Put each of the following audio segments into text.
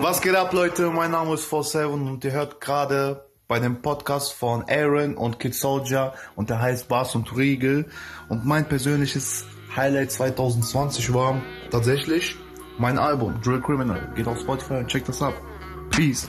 Was geht ab, Leute? Mein Name ist 47 und ihr hört gerade bei dem Podcast von Aaron und Kid Soldier und der heißt Bars und Riegel. Und mein persönliches Highlight 2020 war tatsächlich mein Album Drill Criminal. Geht auf Spotify und checkt das ab. Peace.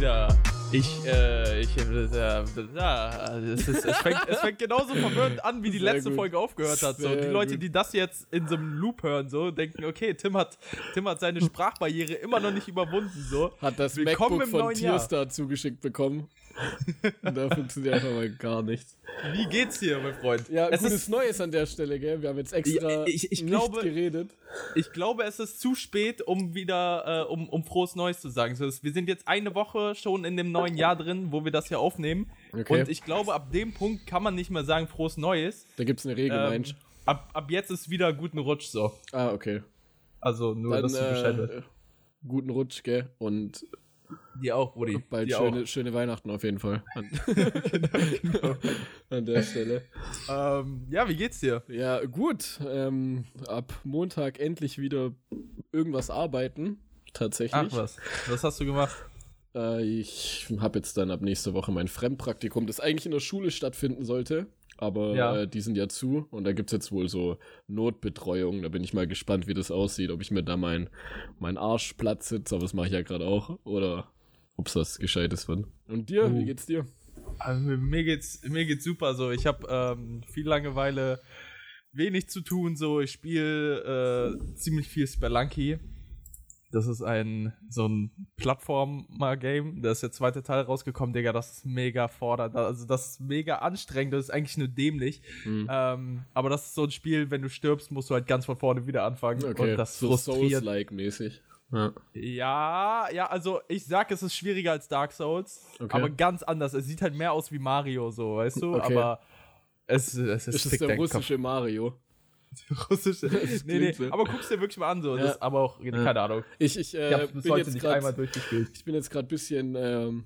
Wieder. Ich, äh, ich, äh, ja, es, ist, es, fängt, es fängt genauso verwirrend an, wie die Sehr letzte gut. Folge aufgehört hat. So, die Leute, gut. die das jetzt in so einem Loop hören, so, denken, okay, Tim hat, Tim hat seine Sprachbarriere immer noch nicht überwunden, so. Hat das Willkommen MacBook von. Tierstar zugeschickt bekommen. Da funktioniert einfach mal gar nichts. Wie geht's dir, mein Freund? Ja, es gutes ist, Neues an der Stelle, gell? Wir haben jetzt extra Ja, ich- ich nicht glaube- geredet. ich glaube, es ist zu spät, um wieder, äh, um, um frohes Neues zu sagen. So, wir sind jetzt eine Woche schon in dem neuen Jahr drin, wo wir das hier aufnehmen. Okay. Und ich glaube, ab dem Punkt kann man nicht mehr sagen frohes Neues. Da gibt's eine Regel, Ähm, Mensch. ab, ab jetzt ist wieder guten Rutsch so. Ah, okay. Also nur, Dann dass du Bescheid äh, guten Rutsch, gell? Und Dir auch, Brudi. bald Dir schöne, schöne Weihnachten auf jeden Fall. An, an der Stelle. auch. Ähm, ja, wie geht's dir? Ja, gut. Ähm, ab Montag endlich wieder irgendwas arbeiten. Tatsächlich. Ach was. Was hast du gemacht? Äh, ich habe jetzt dann ab nächste Woche mein Fremdpraktikum, das eigentlich in der Schule stattfinden sollte. Aber Ja. äh, die sind ja zu und da gibt's jetzt wohl so Notbetreuung. Da bin ich mal gespannt, wie das aussieht, ob ich mir da mein, mein Arsch platt sitze, aber das mache ich ja gerade auch. Oder ob's was Gescheites wird. Und dir, Uh. wie geht's dir? Also, mir- mir geht's, mir geht's super. So, ich habe ähm, viel Langeweile, wenig zu tun. So, ich spiele äh, ziemlich viel Spelunky. Das ist ein so ein Plattformer-Game. Da ist der zweite Teil rausgekommen, Digga. Das ist mega fordernd. Also das ist mega anstrengend. Das ist eigentlich nur dämlich. Hm. Ähm, aber das ist so ein Spiel, wenn du stirbst, musst du halt ganz von vorne wieder anfangen. Okay, Und das so frustriert. Souls-like mäßig. Ja. Ja, ja, also ich sag, es ist schwieriger als Dark Souls, Okay. aber ganz anders. Es sieht halt mehr aus wie Mario, so, weißt du? Okay. Aber es, es, es ist der russische Mario. russische. nee, nee, so. aber guck's dir wirklich mal an, so. Ja. Das aber auch, keine Ahnung. Ich, ich, äh, Ich hab bin jetzt nicht grad- einmal durchgespielt. Ich bin jetzt gerade bisschen, ähm,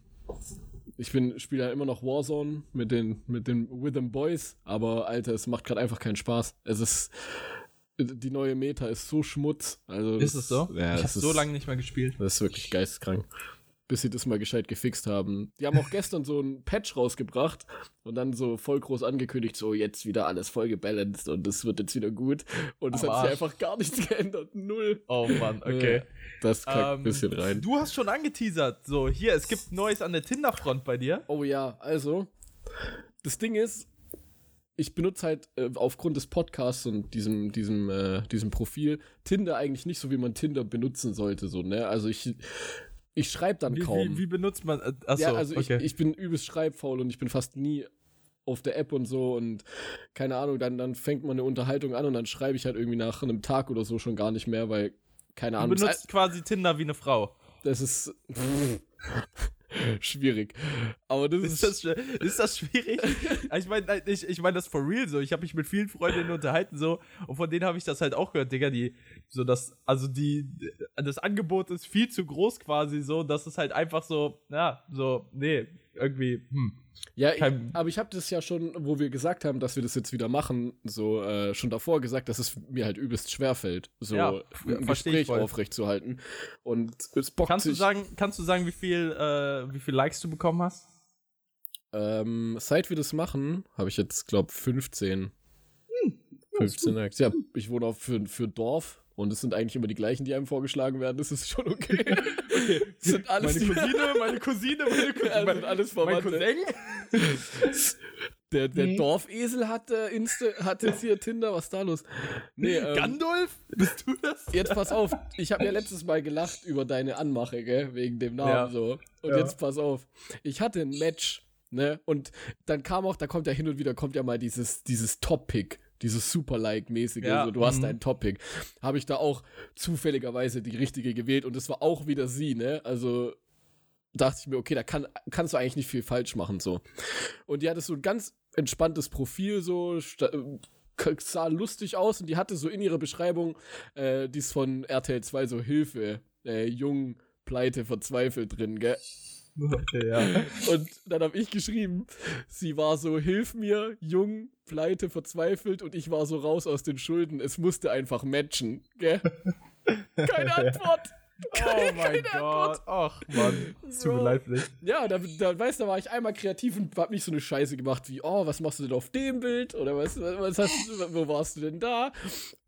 ich bin spiele ja immer noch Warzone mit den mit den Rhythm Boys, aber Alter, es macht gerade einfach keinen Spaß. Es ist die neue Meta ist so Schmutz. Also Ist es so? Ja, ich das hab so lange nicht mehr gespielt. Das ist wirklich geisteskrank. Bis sie das mal gescheit gefixt haben. Die haben auch gestern so ein Patch rausgebracht und dann so voll groß angekündigt, so jetzt wieder alles voll gebalanced und es wird jetzt wieder gut. Und es hat sich einfach gar nichts geändert. Null. Oh Mann, okay. Das kackt ein Ähm, bisschen rein. Du hast schon angeteasert, so, hier, es gibt Neues an der Tinder-Front bei dir. Oh ja, also, das Ding ist, ich benutze halt äh, aufgrund des Podcasts und diesem, diesem, äh, diesem Profil Tinder eigentlich nicht so, wie man Tinder benutzen sollte, so, ne? Also ich, ich schreibe dann Wie, kaum. wie, wie benutzt man, äh, achso, ja, also okay. ich, ich bin übelst schreibfaul und ich bin fast nie auf der App und so und keine Ahnung, dann, dann fängt man eine Unterhaltung an und dann schreibe ich halt irgendwie nach einem Tag oder so schon gar nicht mehr, weil, keine du Ahnung, benutzt quasi Tinder wie eine Frau. das ist schwierig. Aber das Ist das, sch- ist das schwierig? ich meine, ich, ich mein das for real so. Ich habe mich mit vielen Freundinnen unterhalten so und von denen habe ich das halt auch gehört, Digga, die so das also die das Angebot ist viel zu groß quasi so, dass es halt einfach so, ja, so nee, irgendwie hm. Ja, ich, aber ich habe das ja schon, wo wir gesagt haben, dass wir das jetzt wieder machen, so äh, schon davor gesagt, dass es mir halt übelst schwerfällt, so Ja, ein Gespräch aufrechtzuhalten. Und es bockt Kannst du sich, sagen, kannst du sagen, wie viel äh, wie viel Likes du bekommen hast? ähm, seit wir das machen, habe ich jetzt, glaub 15. 15 Likes. Ja, ich wohne auch für, für Dorf und es sind eigentlich immer die gleichen, die einem vorgeschlagen werden. Das ist schon okay. okay. Sind alles Meine Cousine, meine Cousine, meine Cousine, Ja, mein, sind alles mein Verwandte. Cousin. Der, der Mhm. Dorfesel hat, äh, Insta, hat jetzt hier Tinder, was ist da los? Nee, ähm, Gandalf? Bist du das? Jetzt pass auf, ich habe ja letztes Mal gelacht über deine Anmache, gell, wegen dem Namen Ja. so. Und Ja. jetzt pass auf, ich hatte ein Match, ne, und dann kam auch, da kommt ja hin und wieder, kommt ja mal dieses, dieses Top-Pick, dieses Super-Like-mäßige, Ja, so, du hast mhm. einen Top-Pick. Habe ich da auch zufälligerweise die richtige gewählt und es war auch wieder sie, ne, also dachte ich mir, okay, da kann, kannst du eigentlich nicht viel falsch machen, so. Und die hatte so ein ganz entspanntes Profil, so, sah lustig aus und die hatte so in ihrer Beschreibung, äh, die ist von RTL 2, so Hilfe, äh, jung, pleite, verzweifelt drin, gell? Ja. Und dann habe ich geschrieben, sie war so, hilf mir, jung, pleite, verzweifelt und ich war so raus aus den Schulden. Es musste einfach matchen, gell? Keine Antwort. Oh mein Gott. Ach Mann. Es tut mir leid. Ja, da, da weißt du, da war ich einmal kreativ und hab nicht so eine Scheiße gemacht wie, oh, was machst du denn auf dem Bild? Oder was, was hast du, wo warst du denn da?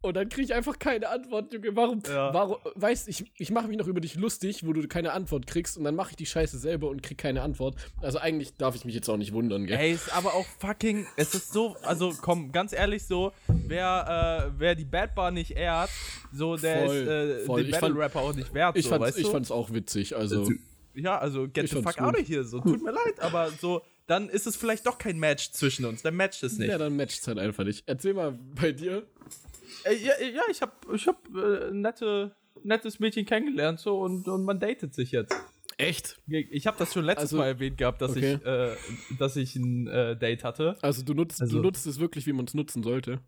Und dann krieg ich einfach keine Antwort, Junge. Warum, Ja. warum, weißt ich, ich mache mich noch über dich lustig, wo du keine Antwort kriegst und dann mache ich die Scheiße selber und krieg keine Antwort. Also eigentlich darf ich mich jetzt auch nicht wundern, gell? Ey, ist aber auch fucking. Es ist so, also komm, ganz ehrlich so, wer, äh, wer die Bad Bar nicht ehrt, so der Voll, ist äh, voll. den Ich Battle fand- Rapper auch nicht wert, Ich, so, fand's, ich fand's auch witzig, also. ja, also get Ich the fuck out of here, so, tut mir leid, aber so, dann ist es vielleicht doch kein Match zwischen uns, dann matcht es nicht. Ja, dann matcht's halt einfach nicht. Erzähl mal bei dir. Äh, ja, ja, ich hab, ich hab äh, nette, nettes Mädchen kennengelernt so und, und man datet sich jetzt. Echt? Ich habe das schon letztes Also- Mal erwähnt gehabt, dass Okay. ich, äh, dass ich ein äh, Date hatte. Also du nutzt, Also- du nutzt es wirklich, wie man es nutzen sollte.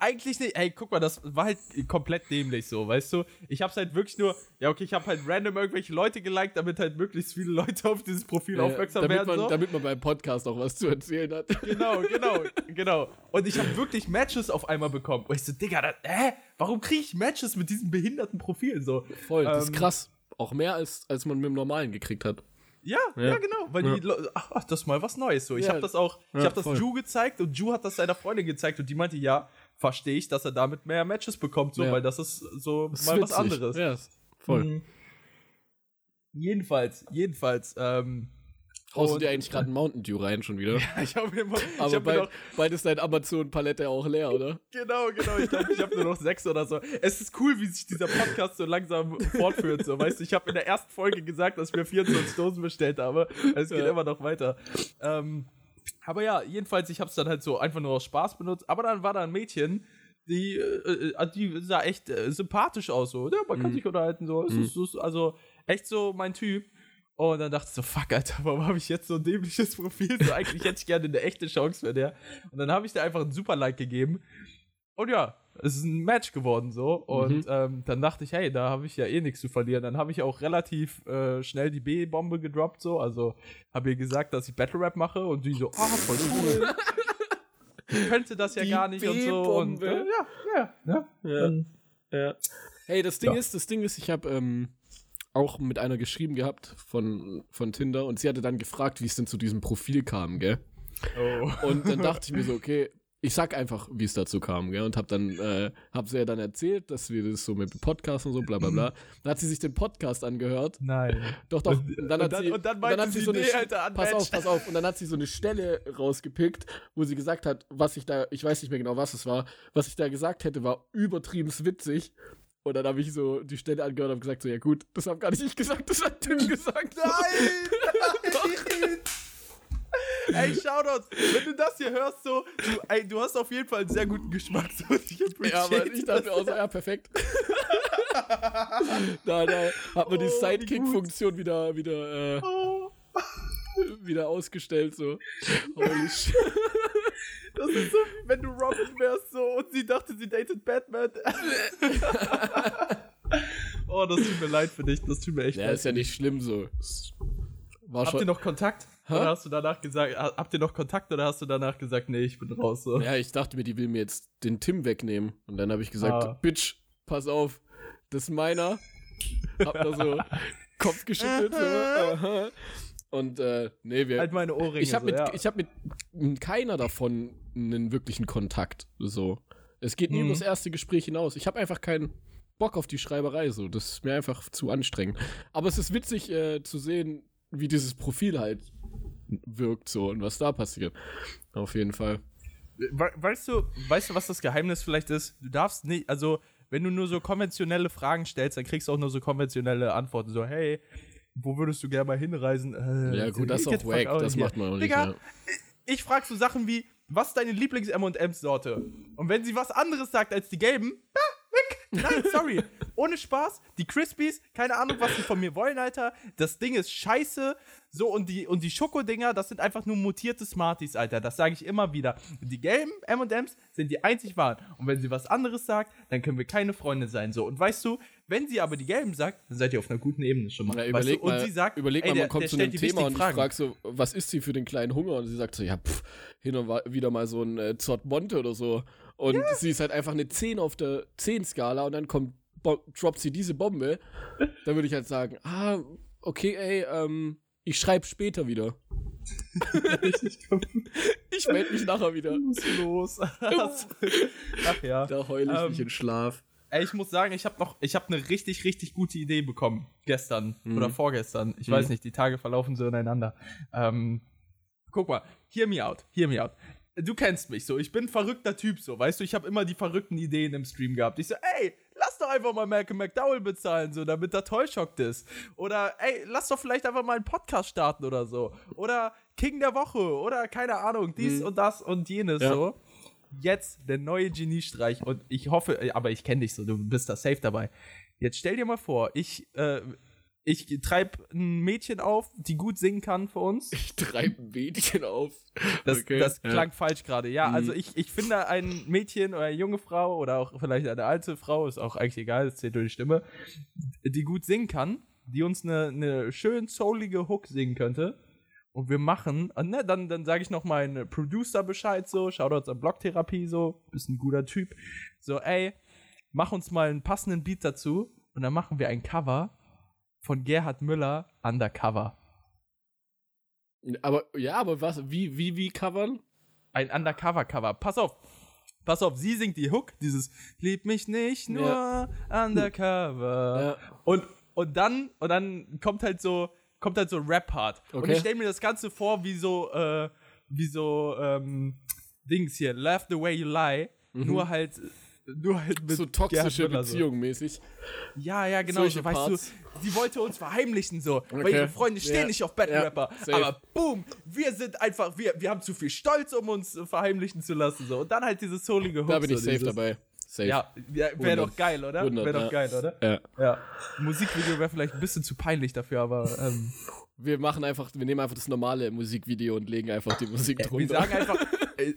Eigentlich nicht. Ey, guck mal, das war halt komplett dämlich so, weißt du? Ich hab's halt wirklich nur, ja, okay, ich hab halt random irgendwelche Leute geliked, damit halt möglichst viele Leute auf dieses Profil aufmerksam damit werden. man, so. damit man beim Podcast auch was zu erzählen hat. Genau, genau, genau. Und ich habe wirklich Matches auf einmal bekommen. Und ich so, Digga, das, hä? Warum kriege ich Matches mit diesem behinderten Profil so? Voll, das ist Ähm, krass. Auch mehr als, als man mit dem normalen gekriegt hat. Ja, ja, genau. Weil die Leute, ach, das ist mal was Neues so. Ich Ja. habe das auch, ich Ja, habe das voll. Ju gezeigt und Ju hat das seiner Freundin gezeigt und die meinte, ja, verstehe ich, dass er damit mehr Matches bekommt, so, Ja. weil das ist so Das ist mal was witzig. anderes. Ja, ist voll. Mhm. Jedenfalls, jedenfalls, ähm, Haust du dir eigentlich gerade einen Mountain Dew rein schon wieder? ich habe immer- Aber hab bald, noch, bald ist dein Amazon-Palette auch leer, oder? genau, genau, ich glaube, ich habe nur noch sechs oder so. Es ist cool, wie sich dieser Podcast so langsam fortführt, so, weißt du, ich habe in der ersten Folge gesagt, dass ich mir 24 Dosen bestellt habe, es geht Ja. immer noch weiter. Ähm, aber ja, jedenfalls, ich habe es dann halt so einfach nur aus Spaß benutzt, aber dann war da ein Mädchen, die, äh, äh, die sah echt äh, sympathisch aus, so, ja, man kann Mhm. sich unterhalten, so, es ist, ist also echt so mein Typ. Und dann dachte ich so, fuck, Alter, warum habe ich jetzt so ein dämliches Profil? So, eigentlich hätte ich gerne eine echte Chance für der. Und dann habe ich dir einfach einen Super-Like gegeben. Und ja, es ist ein Match geworden so. Und Mhm. ähm, dann dachte ich, hey, da habe ich ja eh nichts zu verlieren. Dann habe ich auch relativ äh, schnell die B-Bombe gedroppt, so. Also habe ihr gesagt, dass ich Battle Rap mache und die so, ah, voll cool. Könnte das ja Die gar nicht und so. Und, äh, ja, ja, ja. Ja. Hey, das Ding Ja. ist, das Ding ist, ich habe ähm, auch mit einer geschrieben gehabt von, von Tinder und sie hatte dann gefragt, wie es denn zu diesem Profil kam, gell? Oh. Und dann dachte ich mir so, okay, ich sag einfach, wie es dazu kam, gell? Und hab dann, äh, hab sie ja dann erzählt, dass wir das so mit dem Podcast und so, bla bla bla. Dann hat sie sich den Podcast angehört. Nein. Doch, doch. Und- Und dann hat dann- sie, und dann und meinte hat sie sie, so eine, nee, Alter, pass auf, pass auf. Und dann hat sie so eine Stelle rausgepickt, wo sie gesagt hat, was ich da, ich weiß nicht mehr genau, was es war, was ich da gesagt hätte, war übertrieben witzig. Und dann habe ich so die Stelle angehört und habe gesagt, so, ja gut, das habe gar nicht ich gesagt, das hat Tim gesagt. Nein! Ey, Shoutout, wenn du das hier hörst, so, du, ey, du hast auf jeden Fall einen sehr guten Geschmack. So, ich Ja, aber ich dachte auch so, ja, perfekt. da, da hat man die Oh, wie Sidekick-Funktion wieder, wieder, äh, Oh, wieder ausgestellt, so. Holy shit. Das ist so, wenn du Robin wärst, so, und sie dachte, sie datet Batman. oh, das tut mir leid für dich, das tut mir echt Ja, leid. ist ja nicht schlimm so. War Habt ihr noch Kontakt? Hä? Oder hast du danach gesagt, ha- habt ihr noch Kontakt oder hast du danach gesagt, nee, ich bin raus, so? Ja, ich dachte mir, die will mir jetzt den Tim wegnehmen. Und dann habe ich gesagt, Ah. Bitch, pass auf, das ist meiner. Hab da so Kopf geschüttelt. so. Und äh, nee, wir. Halt meine Ohrringe. ich habe so, mit, ja. ich hab mit keiner davon einen wirklichen Kontakt. So. Es geht nie Mhm. über das erste Gespräch hinaus. Ich habe einfach keinen Bock auf die Schreiberei. So. Das ist mir einfach zu anstrengend. Aber es ist witzig äh, zu sehen, wie dieses Profil halt wirkt so und was da passiert. Auf jeden Fall. We weißt du, weißt du, was das Geheimnis vielleicht ist? Du darfst nicht, also, wenn du nur so konventionelle Fragen stellst, dann kriegst du auch nur so konventionelle Antworten. So, hey, wo würdest du gerne mal hinreisen? Äh, Ja, gut, das ist auch wack. Das macht man auch nicht. Digga, Ja. Ich frag so Sachen wie, was ist deine Lieblings-M&M-Sorte? Und wenn sie was anderes sagt als die gelben, ja, nein, sorry. Ohne Spaß. Die Crispies, keine Ahnung, was die von mir wollen, Alter. Das Ding ist scheiße. So, und die, und die Schokodinger, das sind einfach nur mutierte Smarties, Alter. Das sage ich immer wieder. Die gelben M&M's sind die einzig wahren. Und wenn sie was anderes sagt, dann können wir keine Freunde sein. So, und weißt du, wenn sie aber die gelben sagt, dann seid ihr auf einer guten Ebene schon mal. Weißt überleg du? mal, und sie sagt, überleg ey, mal, der- man kommt der zu einem Thema und ich frage so, was isst sie für den kleinen Hunger? Und sie sagt so, ja, pff, hin und wieder mal so ein äh, Zott Monte oder so. Und sie ist halt einfach eine 10 auf der 10-Skala und dann kommt, bo- droppt sie diese Bombe. Dann würde ich halt sagen, ah, okay, ey, ähm, ich schreibe später wieder. ich melde mich nachher wieder. los. Ach ja. Da heule ich Ähm, mich in Schlaf. Ey, ich muss sagen, ich habe noch, ich habe eine richtig, richtig gute Idee bekommen. Gestern Mhm. oder vorgestern. Ich Mhm. weiß nicht, die Tage verlaufen so ineinander. Ähm, guck mal, hear me out, hear me out. Du kennst mich so, ich bin ein verrückter Typ so, weißt du, ich habe immer die verrückten Ideen im Stream gehabt. Ich so, ey, lass doch einfach mal Malcolm McDowell bezahlen, so, damit er tollschockt ist. Oder, ey, lass doch vielleicht einfach mal einen Podcast starten oder so. Oder King der Woche oder keine Ahnung, dies Mhm. und das und jenes Ja. so jetzt der neue Geniestreich und ich hoffe, aber ich kenne dich so, du bist da safe dabei. Jetzt stell dir mal vor, ich, äh, ich treibe ein Mädchen auf, die gut singen kann für uns. Ich treibe ein Mädchen auf. Das, Okay, das ja. klang falsch gerade. Ja, Mhm. also ich, ich finde ein Mädchen oder eine junge Frau oder auch vielleicht eine alte Frau, ist auch eigentlich egal, das zählt nur die Stimme, die gut singen kann, die uns eine, eine schön soulige Hook singen könnte. Und wir machen, und ne, dann, dann sage ich noch meinen Producer Bescheid so, Shoutouts an Blocktherapie so, bist ein guter Typ. So, ey, mach uns mal einen passenden Beat dazu und dann machen wir ein Cover von Gerhard Müller Undercover. Aber, ja, aber was, wie, wie, wie covern? Ein Undercover-Cover. Pass auf. Pass auf, sie singt die Hook, dieses Lieb mich nicht nur Ja. Undercover. Und, und dann, und dann kommt halt so, kommt halt so Rap-Part. Und Okay. ich stelle mir das Ganze vor, wie so, äh, wie so, ähm, Dings hier, Laugh the way you lie. Nur halt, nur halt mit Mhm. so toxische Müller so. Beziehung mäßig. Ja, ja, genau. Solche So, weißt Parts. du, sie wollte uns verheimlichen so, weil Okay. ihre Freunde stehen Ja. nicht auf Battle Rapper. safe. aber boom, wir sind einfach, wir, wir haben zu viel Stolz, um uns verheimlichen zu lassen so. Und dann halt diese soulige Hook. Da bin ich so, safe dieses, dabei. Safe. Ja, wäre 100. doch geil, oder? 100, Wäre doch ja. geil, oder? Ja. Ja. Musikvideo wäre vielleicht ein bisschen zu peinlich dafür, aber ähm, Wir machen einfach, wir nehmen einfach das normale Musikvideo und legen einfach die Musik wir drunter. sagen einfach,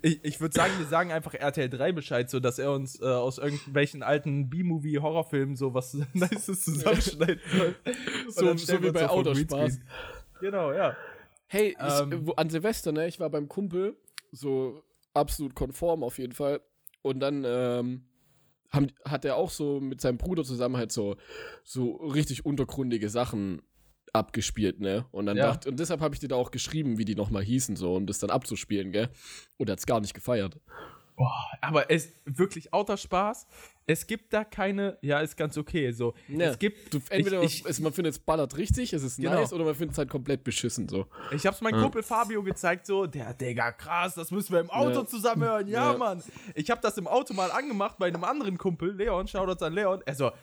ich, ich würde sagen, wir sagen einfach RTL 3 Bescheid, so dass er uns äh, aus irgendwelchen alten B-Movie-Horrorfilmen so was Nices zusammenschneiden soll. So, so wie bei so Autospaß. Genau, ja. Hey, ich, Ähm. wo, an Silvester, ne, ich war beim Kumpel, so absolut konform auf jeden Fall. Und dann ähm, haben, hat er auch so mit seinem Bruder zusammen halt so, so richtig untergründige Sachen abgespielt, ne? Und dann Ja. dachte, und deshalb habe ich dir da auch geschrieben, wie die nochmal hießen, so, um das dann abzuspielen, gell? Und er hat's gar nicht gefeiert. Boah, aber es wirklich auter Spaß. Es gibt da keine, ja, ist ganz okay. So, Ne, es gibt, Du, entweder ich, ich, es, man findet es ballert richtig, es ist Genau. nice, oder man findet es halt komplett beschissen, so. ich hab's meinem Ja. Kumpel Fabio gezeigt, so, der, Digga, krass, das müssen wir im Auto Ja. zusammen hören. Ja, Ja. Mann. Ich hab das im Auto mal angemacht bei einem anderen Kumpel, Leon, Shoutouts an Leon. Er so, Digga,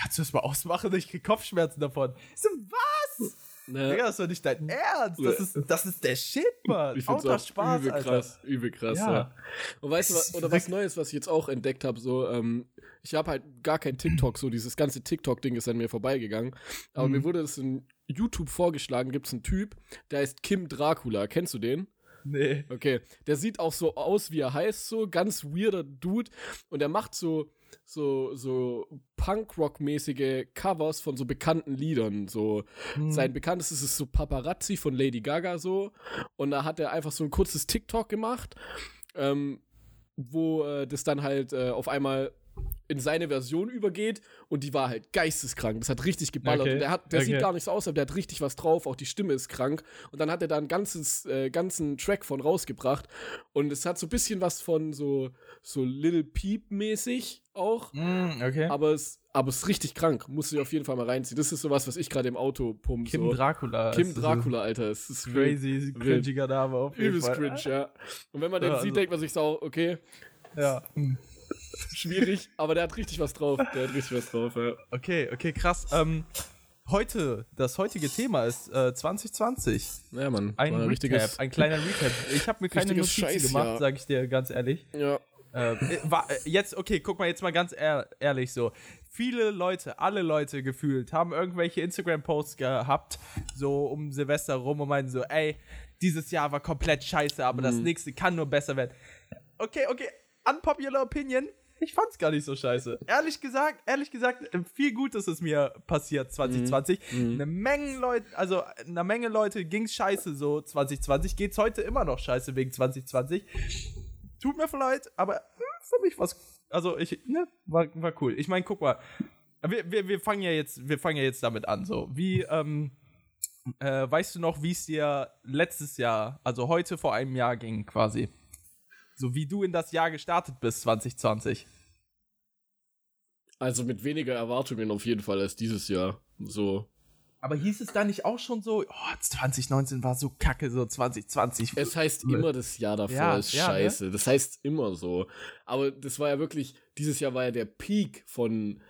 kannst du das mal ausmachen? Ich krieg Kopfschmerzen davon. Ich so, was? Ne? Digga, das ist doch nicht dein Ernst. Das ist, das ist der Shit, Mann. Ich find's Auter auch Spaß, übel Alter. krass, übel krass, ja. Ja. Und weißt du, was, oder was Neues, was ich jetzt auch entdeckt habe, so, ähm, ich habe halt gar kein TikTok, so dieses ganze TikTok-Ding ist an mir vorbeigegangen. Aber Mhm. mir wurde das in YouTube vorgeschlagen, gibt es einen Typ, der heißt Kim Dracula. Kennst du den? Nee. Okay. Der sieht auch so aus, wie er heißt, so ganz weirder Dude. Und er macht so, so, so Punk-Rock-mäßige Covers von so bekannten Liedern. So, Hm. sein bekanntestes ist so Paparazzi von Lady Gaga so. Und da hat er einfach so ein kurzes TikTok gemacht, ähm, wo äh, das dann halt äh, auf einmal in seine Version übergeht und die war halt geisteskrank. Das hat richtig geballert. Okay, Und der, hat, der okay. sieht gar nicht so aus, aber der hat richtig was drauf. Auch die Stimme ist krank. Und dann hat er da einen ganzes, äh, ganzen Track von rausgebracht. Und es hat so ein bisschen was von so, so Little Peep-mäßig auch. Mm, okay. Aber es, aber es ist richtig krank. Musst du dir auf jeden Fall mal reinziehen. Das ist sowas, was ich gerade im Auto pumpe. Kim so. Dracula. Kim Dracula, Alter. Es ist. Crazy, cringiger Name auf jeden Übelst Fall. cringe, ja. Und wenn man den Ja, sieht, also- denkt man sich so, okay, Ja. Schwierig, aber der hat richtig was drauf. Der hat richtig was drauf, ja. Okay, okay, krass. Ähm, heute, das heutige Thema ist äh, 2020. Ja, Mann. Ein Recap, richtiges. ein kleiner Recap. Ich habe mir keine Notizen Scheißjahr. gemacht, sage ich dir ganz ehrlich. Ja. Ähm, äh, war, äh, jetzt, okay, guck mal jetzt mal ganz ehr ehrlich so. Viele Leute, alle Leute gefühlt, haben irgendwelche Instagram-Posts gehabt, so um Silvester rum und meinen so, ey, dieses Jahr war komplett scheiße, aber das nächste kann nur besser werden. Okay, okay, unpopular opinion. Ich fand's gar nicht so scheiße. Ehrlich gesagt, ehrlich gesagt, äh, viel Gutes ist mir passiert 2020. Eine Menge Leute, also einer Menge Leute ging's scheiße so 2020. Geht's heute immer noch scheiße wegen 2020. Tut mir leid, aber hm, für mich war's, also ich, ne, war, war cool. Ich meine, guck mal, wir, wir, wir fangen ja jetzt, wir fangen ja jetzt damit an, so. Wie, ähm, äh, weißt du noch, wie es dir letztes Jahr, also heute vor einem Jahr ging, quasi? So wie du in das Jahr gestartet bist, 2020. Also mit weniger Erwartungen auf jeden Fall als dieses Jahr. So. Aber hieß es da nicht auch schon so, oh, 2019 war so kacke, so 2020. Es heißt immer, das Jahr davor Ja, ist ja, ne? scheiße. Das heißt immer so. Aber das war ja wirklich, dieses Jahr war ja der Peak von,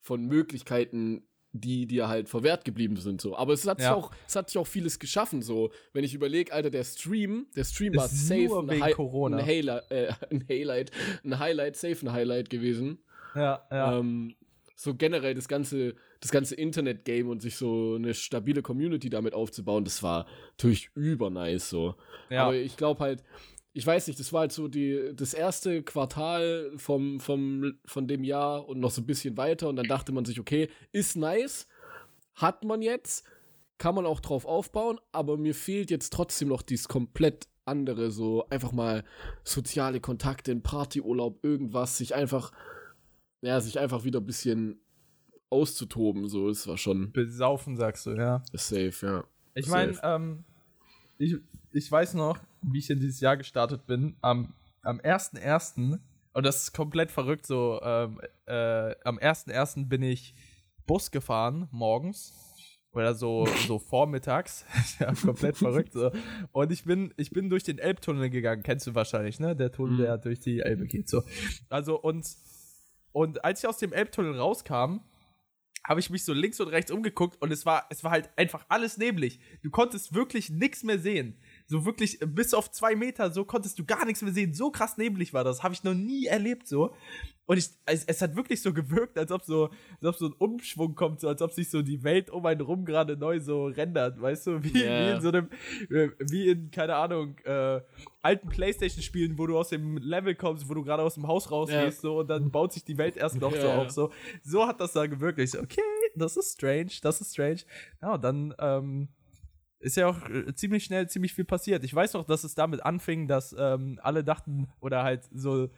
von Möglichkeiten, die dir halt verwehrt geblieben sind. So. Aber es hat, sich Ja. auch, es hat sich auch vieles geschaffen. So. Wenn ich überlege, Alter, der Stream, der Stream war safe ein, Hi Corona. ein, Highlight, äh, ein Highlight, ein Highlight, safe ein Highlight gewesen. Ja, ja. Ähm, so generell das ganze, das ganze Internet-Game und sich so eine stabile Community damit aufzubauen, das war natürlich übernice so. ja. Aber ich glaube halt, ich weiß nicht, das war halt so die, das erste Quartal vom, vom, von dem Jahr und noch so ein bisschen weiter und dann dachte man sich, okay, ist nice, hat man jetzt, kann man auch drauf aufbauen, aber mir fehlt jetzt trotzdem noch dieses komplett andere, so einfach mal soziale Kontakte, ein Partyurlaub, irgendwas, sich einfach, ja, sich einfach wieder ein bisschen auszutoben, so, es war schon Besaufen, sagst du, ja. safe, ja. Ich meine, ähm, ich, ich weiß noch, wie ich in dieses Jahr gestartet bin. Am, am 1.1., und das ist komplett verrückt, so, ähm, äh, am 1.1. bin ich Bus gefahren, morgens. Oder so, so vormittags. ja, komplett verrückt. So. Und ich bin, ich bin durch den Elbtunnel gegangen, kennst du wahrscheinlich, ne? Der Tunnel, Mhm. der durch die Elbe geht. So. Also, und, und als ich aus dem Elbtunnel rauskam, habe ich mich so links und rechts umgeguckt und es war, es war halt einfach alles neblig. Du konntest wirklich nichts mehr sehen. So wirklich äh, bis auf zwei Meter, so konntest du gar nichts mehr sehen. So krass neblig war das. Habe ich noch nie erlebt so. Und ich, es, es hat wirklich so gewirkt, als ob so, als ob so ein Umschwung kommt, so als ob sich so die Welt um einen rum gerade neu so rendert, weißt du? Wie, Ja. wie in so einem, äh, wie in, keine Ahnung, äh, alten Playstation-Spielen, wo du aus dem Level kommst, wo du gerade aus dem Haus rausgehst, so, und dann baut sich die Welt erst noch so Ja. auf, so. So hat das da gewirkt. Ich so, okay, das ist strange, das ist strange. Ja, und dann, ähm, ist ja auch äh, ziemlich schnell ziemlich viel passiert. Ich weiß noch, dass es damit anfing, dass ähm, alle dachten, oder halt so,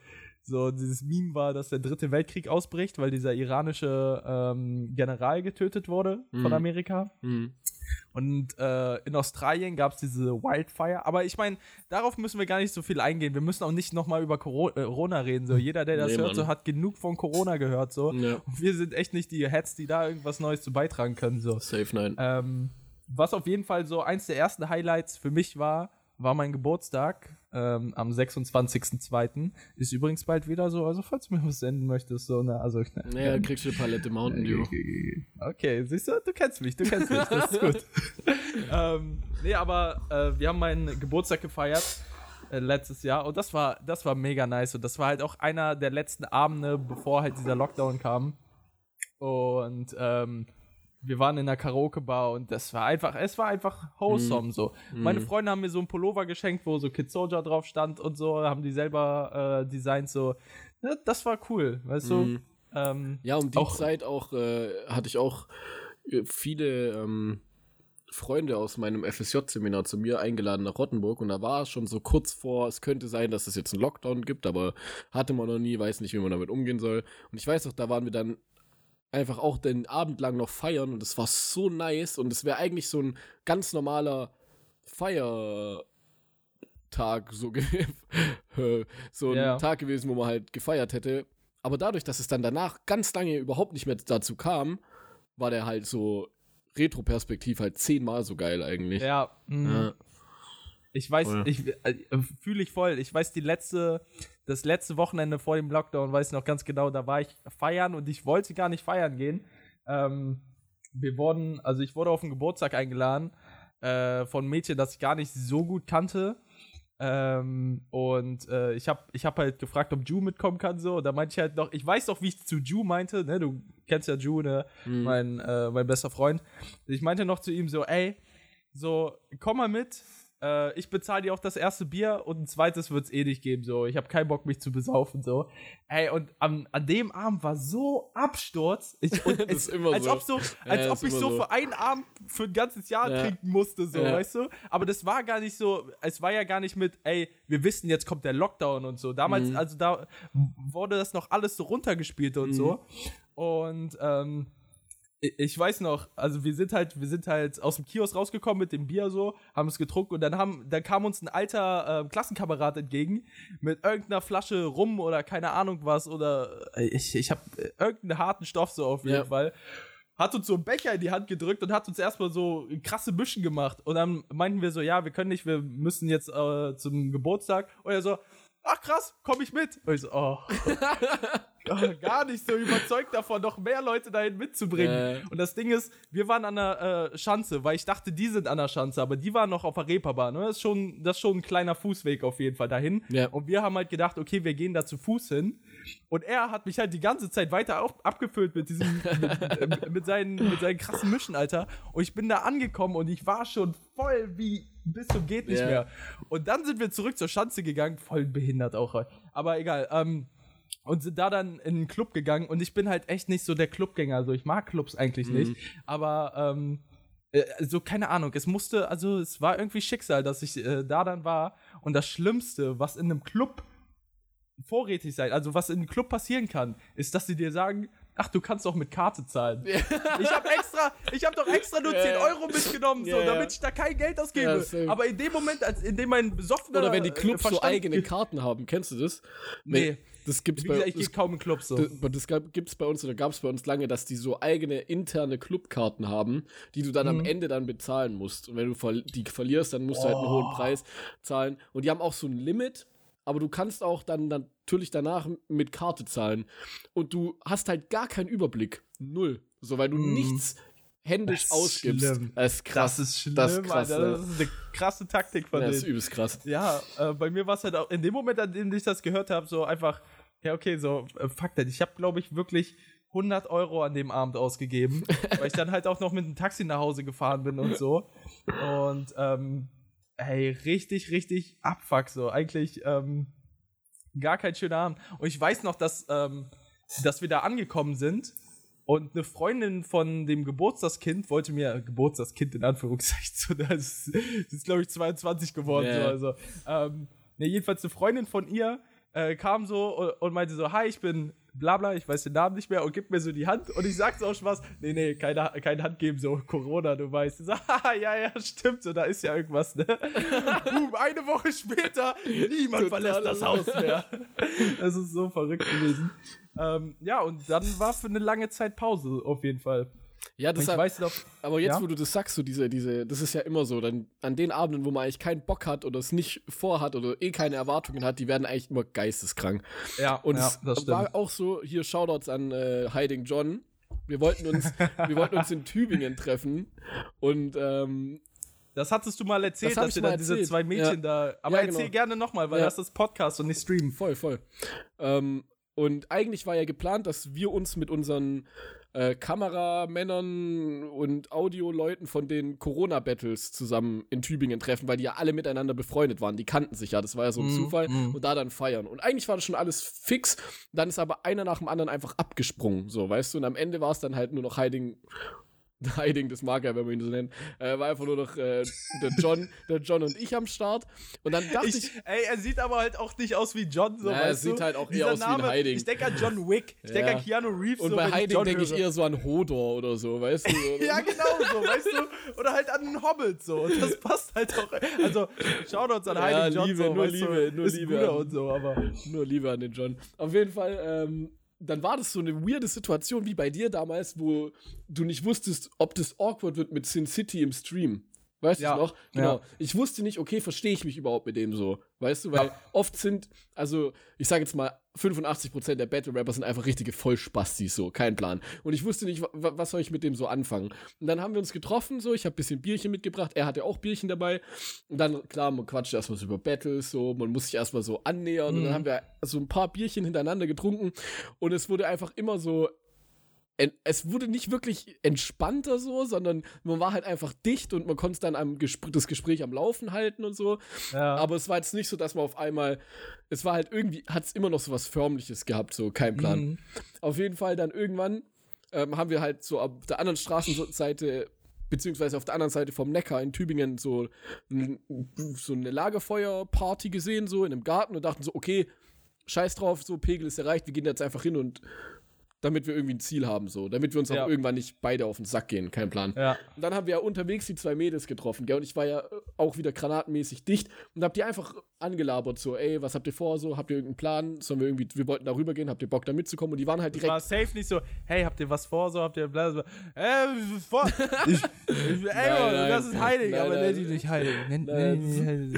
so dieses Meme war, dass der dritte Weltkrieg ausbricht, weil dieser iranische ähm, General getötet wurde von Mhm. Amerika. Mhm. Und äh, in Australien gab es diese Wildfire. Aber ich meine, darauf müssen wir gar nicht so viel eingehen. Wir müssen auch nicht nochmal über Coro- äh, Corona reden. So, jeder, der das Nee, hört, Mann. so, hat genug von Corona gehört. So. Ja. Und wir sind echt nicht die Heads, die da irgendwas Neues zu beitragen können. So. Safe nein. Ähm, was auf jeden Fall so eins der ersten Highlights für mich war, war mein Geburtstag ähm, am 26.02. Ist übrigens bald wieder so, also falls du mir was senden möchtest, so, ne, also ich, Naja, kriegst du eine Palette Mountain Dew. Okay, siehst du, du kennst mich, du kennst mich, das ist gut. ähm, nee, aber äh, wir haben meinen Geburtstag gefeiert äh, letztes Jahr und das war, das war mega nice und das war halt auch einer der letzten Abende, bevor halt dieser Lockdown kam. Und ähm, wir waren in einer Karaoke-Bar und das war einfach, es war einfach wholesome so. Meine Freunde haben mir so einen Pullover geschenkt, wo so Kid Soldier drauf stand und so, haben die selber äh, designt, so. Ja, das war cool, weißt du? Mhm. Ähm, Ja, um die Auch- Zeit auch äh, hatte ich auch äh, viele ähm, Freunde aus meinem FSJ-Seminar zu mir eingeladen nach Rottenburg und da war es schon so kurz vor, es könnte sein, dass es jetzt einen Lockdown gibt, aber hatte man noch nie, weiß nicht, wie man damit umgehen soll. Und ich weiß noch, da waren wir dann einfach auch den Abend lang noch feiern und es war so nice und es wäre eigentlich so ein ganz normaler Feiertag so, so ein Ja. Tag gewesen, wo man halt gefeiert hätte. Aber dadurch, dass es dann danach ganz lange überhaupt nicht mehr dazu kam, war der halt so retroperspektiv halt zehnmal so geil eigentlich. ja, mh. Ja. Ich weiß, Voll. ich äh, fühle ich voll. Ich weiß, die letzte, das letzte Wochenende vor dem Lockdown, weiß ich noch ganz genau, da war ich feiern und ich wollte gar nicht feiern gehen. Ähm, wir wurden, also ich wurde auf einen Geburtstag eingeladen äh, von einem Mädchen, das ich gar nicht so gut kannte. Ähm, und äh, ich habe ich hab halt gefragt, ob Ju mitkommen kann, so. Und da meinte ich halt noch, ich weiß doch, wie ich zu Ju meinte, ne? Du kennst ja Ju, ne? Mein, äh, mein bester Freund. Ich meinte noch zu ihm so, ey, so, komm mal mit, äh, ich bezahle dir auch das erste Bier und ein zweites wird es eh nicht geben, so. Ich habe keinen Bock, mich zu besaufen, so. Ey, und an, an dem Abend war so Absturz. Ich, und Das es, ist immer als so. ob so, als ja, ob ich so so. für einen Abend für ein ganzes Jahr Ja. trinken musste, so, Ja. weißt du? Aber das war gar nicht so, es war ja gar nicht mit, ey, wir wissen, jetzt kommt der Lockdown und so. Damals, Mhm. also da wurde das noch alles so runtergespielt und so. Und, ähm, ich- weiß noch, also wir sind halt, wir sind halt aus dem Kiosk rausgekommen mit dem Bier so, haben es getrunken und dann haben, dann kam uns ein alter ähm, Klassenkamerad entgegen mit irgendeiner Flasche Rum oder keine Ahnung was oder äh, ich, ich habe irgendeinen harten Stoff so auf jeden Ja. Fall. Hat uns so einen Becher in die Hand gedrückt und hat uns erstmal so krasse Mischen gemacht. Und dann meinten wir so, ja, wir können nicht, wir müssen jetzt äh, zum Geburtstag. Und er so, ach krass, komm ich mit. Und ich so, oh. Gar- nicht so überzeugt davon, noch mehr Leute dahin mitzubringen. Äh. Und das Ding ist, wir waren an der äh, Schanze, weil ich dachte, die sind an der Schanze, aber die waren noch auf der Reeperbahn. Ne? Das, ist schon, das ist schon ein kleiner Fußweg auf jeden Fall dahin. Ja. Und wir haben halt gedacht, okay, wir gehen da zu Fuß hin. Und er hat mich halt die ganze Zeit weiter auf, abgefüllt mit diesem, mit, mit, seinen, mit seinen krassen Mischen, Alter. Und ich bin da angekommen und ich war schon voll wie bis zum geht nicht Ja. mehr. Und dann sind wir zurück zur Schanze gegangen, voll behindert auch. Aber egal. Ähm, und sind da dann in einen Club gegangen. Und ich bin halt echt nicht so der Clubgänger, also ich mag Clubs eigentlich nicht, aber ähm, äh, so keine Ahnung, es musste, also es war irgendwie Schicksal, dass ich äh, da dann war. Und das Schlimmste, was in einem Club vorrätig sein, also was in einem Club passieren kann, ist, dass sie dir sagen, ach, du kannst auch mit Karte zahlen. Ich habe extra, ich habe doch extra nur Ja, 10 ja. Euro mitgenommen, so, damit ich da kein Geld ausgebe. Ja, aber in dem Moment, als in dem mein besoffener Oder wenn die Clubs so Verstand eigene ge- Karten haben, kennst du das? Nee. Das gibt's Wie bei gesagt, ich das, kaum in Clubs so. das, das gibt's bei uns oder gab es bei uns lange, dass die so eigene interne Clubkarten haben, die du dann am Mhm. Ende dann bezahlen musst. Und wenn du die verlierst, dann musst du halt einen hohen Oh. Preis zahlen. Und die haben auch so ein Limit, aber du kannst auch dann, dann natürlich danach mit Karte zahlen. Und du hast halt gar keinen Überblick. Null. So, weil du Mhm. nichts händisch Das ausgibst. schlimm. Das ist krass. Das ist schlimm, Das ist krass, Alter. Das ist eine krasse Taktik von Ja, das ist übelst krass. Ja, äh, bei mir war es halt auch in dem Moment, an dem ich das gehört habe, so einfach, ja, okay, so, äh, fuck that. Ich habe, glaube ich, wirklich 100 Euro an dem Abend ausgegeben, weil ich dann halt auch noch mit einem Taxi nach Hause gefahren bin und so. Und, ähm, ey, richtig, richtig abfuck so. Eigentlich, ähm, gar kein schöner Abend. Und ich weiß noch, dass, ähm, dass wir da angekommen sind und eine Freundin von dem Geburtstagskind wollte mir, Geburtstagskind in Anführungszeichen, so, das ist, ist glaube ich 22 geworden, Ja. so, also, ähm, ne, jedenfalls eine Freundin von ihr äh, kam so und, und meinte so, hi, ich bin bla bla, ich weiß den Namen nicht mehr und gibt mir so die Hand und ich sag so aus Spaß, nee, nee, keine, kein Hand geben, so Corona, du weißt. So, haha, ja, ja, stimmt, so, da ist ja irgendwas, ne? Boom, eine Woche später, niemand verlässt das. Haus mehr. Das ist so verrückt gewesen. Ähm, ja, und dann war für eine lange Zeit Pause, auf jeden Fall. Ja, das ich weiß noch, Aber jetzt, Ja? wo du das sagst, so diese, diese, das ist ja immer so, dann an den Abenden, wo man eigentlich keinen Bock hat oder es nicht vorhat oder eh keine Erwartungen hat, die werden eigentlich immer geisteskrank. ja, Und ja, es war auch so, hier Shoutouts an äh, Hiding John. Wir wollten uns, wir wollten uns in Tübingen treffen und ähm, Das hattest du mal erzählt, Das dass ihr mal dann diese erzählt. zwei Mädchen da. Aber Ja, erzähl genau. gerne nochmal, weil Ja. das ist Podcast und nicht Stream. voll, voll. Ähm, und eigentlich war ja geplant, dass wir uns mit unseren äh, Kameramännern und Audioleuten von den Corona-Battles zusammen in Tübingen treffen, weil die ja alle miteinander befreundet waren. Die kannten sich ja, das war ja so ein Mhm, Zufall. mhm. Und da dann feiern. Und eigentlich war das schon alles fix. Dann ist aber einer nach dem anderen einfach abgesprungen, so, weißt du? Und am Ende war es dann halt nur noch Hiding. Hiding, das mag er, wenn man ihn so nennt. Äh, war einfach nur noch äh, der, John, der John und ich am Start. Und dann dachte ich, Ich, ey, er sieht aber halt auch nicht aus wie John, so er weißt sieht du? halt auch eher aus wie ein Name, Hiding. Ich denke an John Wick, ich denke Ja. an Keanu Reeves. und so, bei Hiding denke ich eher so an Hodor oder so, weißt du? So, Ja, genau so, weißt du? Oder halt an einen Hobbit so. Und das passt halt auch. Also, Shoutouts an Ja, Hiding John Liebe, so, nur Liebe, du? nur Liebe an- und so, aber. Nur Liebe an den John. Auf jeden Fall, ähm, dann war das so eine weirde Situation wie bei dir damals, wo du nicht wusstest, ob das awkward wird mit Sin City im Stream. Weißt Ja, du noch? Genau. ja. Ich wusste nicht, okay, verstehe ich mich überhaupt mit dem so. Weißt du, weil oft sind, also ich sage jetzt mal, 85% der Battle Rapper sind einfach richtige Vollspastis, so, kein Plan. Und ich wusste nicht, wa- wa- was soll ich mit dem so anfangen. Und dann haben wir uns getroffen, so, ich habe ein bisschen Bierchen mitgebracht, er hatte auch Bierchen dabei. Und dann, klar, man quatscht erstmal so über Battles, so, man muss sich erstmal so annähern. Und dann Mhm. haben wir so ein paar Bierchen hintereinander getrunken. Und es wurde einfach immer so es wurde nicht wirklich entspannter so, sondern man war halt einfach dicht und man konnte dann am Gespr das Gespräch am Laufen halten und so. Ja. Aber es war jetzt nicht so, dass man auf einmal, es war halt irgendwie, hat es immer noch so was Förmliches gehabt, so kein Plan. Mhm. Auf jeden Fall dann irgendwann ähm, haben wir halt so auf der anderen Straßenseite beziehungsweise auf der anderen Seite vom Neckar in Tübingen so, so eine Lagerfeuerparty gesehen, so in einem Garten und dachten so, okay, scheiß drauf, so Pegel ist erreicht, wir gehen jetzt einfach hin und damit wir irgendwie ein Ziel haben, so, damit wir uns Ja. auch irgendwann nicht beide auf den Sack gehen, kein Plan. Ja. Und dann haben wir ja unterwegs die zwei Mädels getroffen, gell? Und ich war ja äh, auch wieder granatenmäßig dicht und hab die einfach angelabert, so, ey, was habt ihr vor, so, habt ihr irgendeinen Plan? Sollen wir irgendwie, wir wollten da rübergehen, habt ihr Bock da mitzukommen? Und die waren halt Es war direkt, safe nicht so, hey, habt ihr was vor, so, habt ihr bla bla. Äh, vor, ich, ich, ey, Nein, das ist heilig, Nein, aber nenn die nicht heilig. Nenn, die nicht heilig.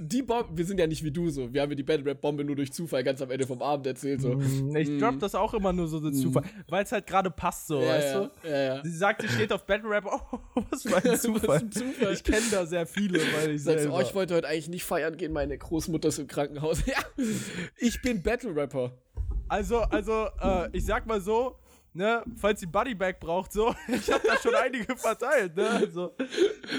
die Bombe, wir sind ja nicht wie du, so, wir haben ja die Battle Rap Bombe nur durch Zufall ganz am Ende vom Abend erzählt, so. Mm, Ich Mm. drop das auch immer nur so dazu, weil es halt gerade passt, so, ja, weißt ja, du? Ja, ja. Sie sagt, sie steht auf Battle Rap. Oh, was für ein Zufall. Zufall. Ich kenne da sehr viele, weil ich Sagst du, selber. oh, ich wollte heute eigentlich nicht feiern gehen, meine Großmutter ist im Krankenhaus. Ja, ich bin Battle Rapper. Also, also, äh, ich sag mal so, ne, falls sie Bodyback braucht, so, ich hab da schon einige verteilt, ne? Also,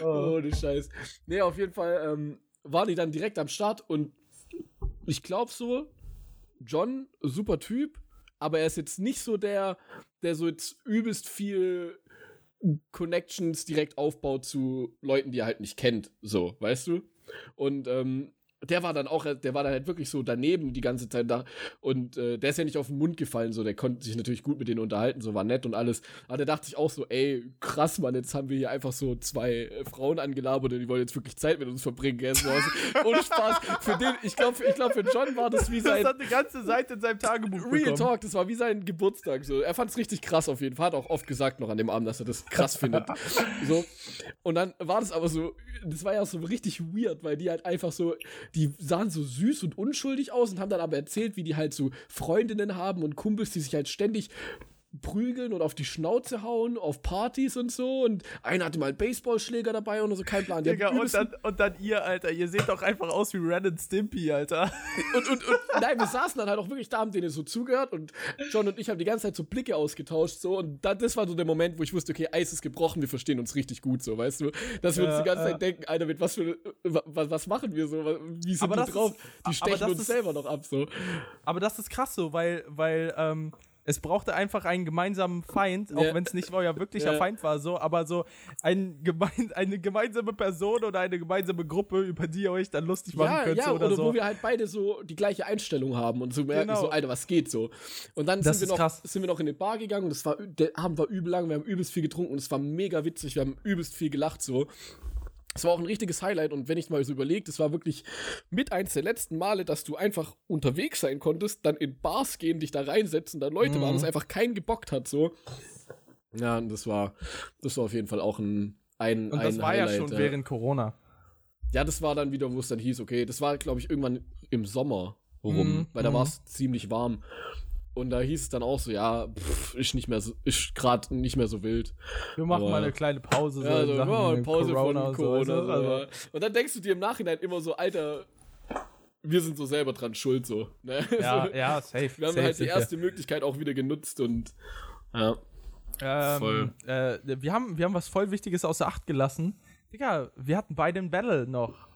oh. Oh, du Scheiß. Nee, auf jeden Fall ähm, waren die dann direkt am Start und ich glaube so, John, super Typ, aber er ist jetzt nicht so der, der so jetzt übelst viel Connections direkt aufbaut zu Leuten, die er halt nicht kennt, so, weißt du? Und ähm, der war dann auch, der war dann halt wirklich so daneben die ganze Zeit da und äh, der ist ja nicht auf den Mund gefallen, so, der konnte sich natürlich gut mit denen unterhalten, so war nett und alles, aber der dachte sich auch so, ey, krass, Mann, jetzt haben wir hier einfach so zwei äh, Frauen angelabert und die wollen jetzt wirklich Zeit mit uns verbringen, gell? So, also, ohne Spaß, für den, ich glaube, ich glaub, für John war das wie Das sein, hat eine ganze Seite in seinem Tagebuch Real bekommen. Talk, das war wie sein Geburtstag. So. Er fand es richtig krass auf jeden Fall. Hat auch oft gesagt noch an dem Abend, dass er das krass findet. So. Und dann war das aber so, das war ja so richtig weird, weil die halt einfach so, die sahen so süß und unschuldig aus und haben dann aber erzählt, wie die halt so Freundinnen haben und Kumpels, die sich halt ständig prügeln und auf die Schnauze hauen, auf Partys und so. Und einer hatte mal Baseballschläger dabei und so, kein Plan. Digga, und dann, und dann ihr, Alter, ihr seht doch einfach aus wie Ren and Stimpy, Alter. und, und, und nein, wir saßen dann halt auch wirklich da, haben denen so zugehört und John und ich haben die ganze Zeit so Blicke ausgetauscht so und dann, das war so der Moment, wo ich wusste, okay, Eis ist gebrochen, wir verstehen uns richtig gut so, weißt du, dass wir uns die ganze ja. Zeit denken, Alter, mit was für was, was machen wir so, wie sind Aber die drauf? ist- die stechen uns ist- selber noch ab so. Aber das ist krass so, weil, weil, ähm, es brauchte einfach einen gemeinsamen Feind, auch Ja. wenn es nicht euer wirklicher Ja. Feind war, so, aber so ein gemein, eine gemeinsame Person oder eine gemeinsame Gruppe, über die ihr euch dann lustig machen Ja, könnt, ja, so, oder, oder so. wo wir halt beide so die gleiche Einstellung haben und so merken, Genau. so, Alter, was geht so. Und dann Das sind wir, noch, krass. sind wir noch in eine Bar gegangen und das war, der Abend war übel lang, wir haben übelst viel getrunken und es war mega witzig, wir haben übelst viel gelacht so. Es war auch ein richtiges Highlight und wenn ich mal so überlege, das war wirklich mit eins der letzten Male, dass du einfach unterwegs sein konntest, dann in Bars gehen, dich da reinsetzen, da Leute Mhm. waren, das einfach keinen gebockt hat so. Ja, und das war, das war auf jeden Fall auch ein, ein, Und ein das war ja Highlight, schon während Corona. ja, das war dann wieder, wo es dann hieß, okay, das war, glaube ich, irgendwann im Sommer rum, Mhm, weil da mhm. war es ziemlich warm. Und da hieß es dann auch so, ja, pff, ist nicht mehr so, ist gerade nicht mehr so wild. Wir machen Aber- mal eine kleine Pause. Ja, in so, Sachen machen wir eine Pause Corona von und so, Corona. so, aber- Und dann denkst du dir im Nachhinein immer so, Alter, wir sind so selber dran schuld, so. Ne? Ja, so, ja, safe. Wir haben safe, halt die sicher. erste Möglichkeit auch wieder genutzt und ja. Ähm, Voll. Äh, wir, haben, wir haben was voll Wichtiges außer Acht gelassen. Digga, wir hatten beide ein Battle noch.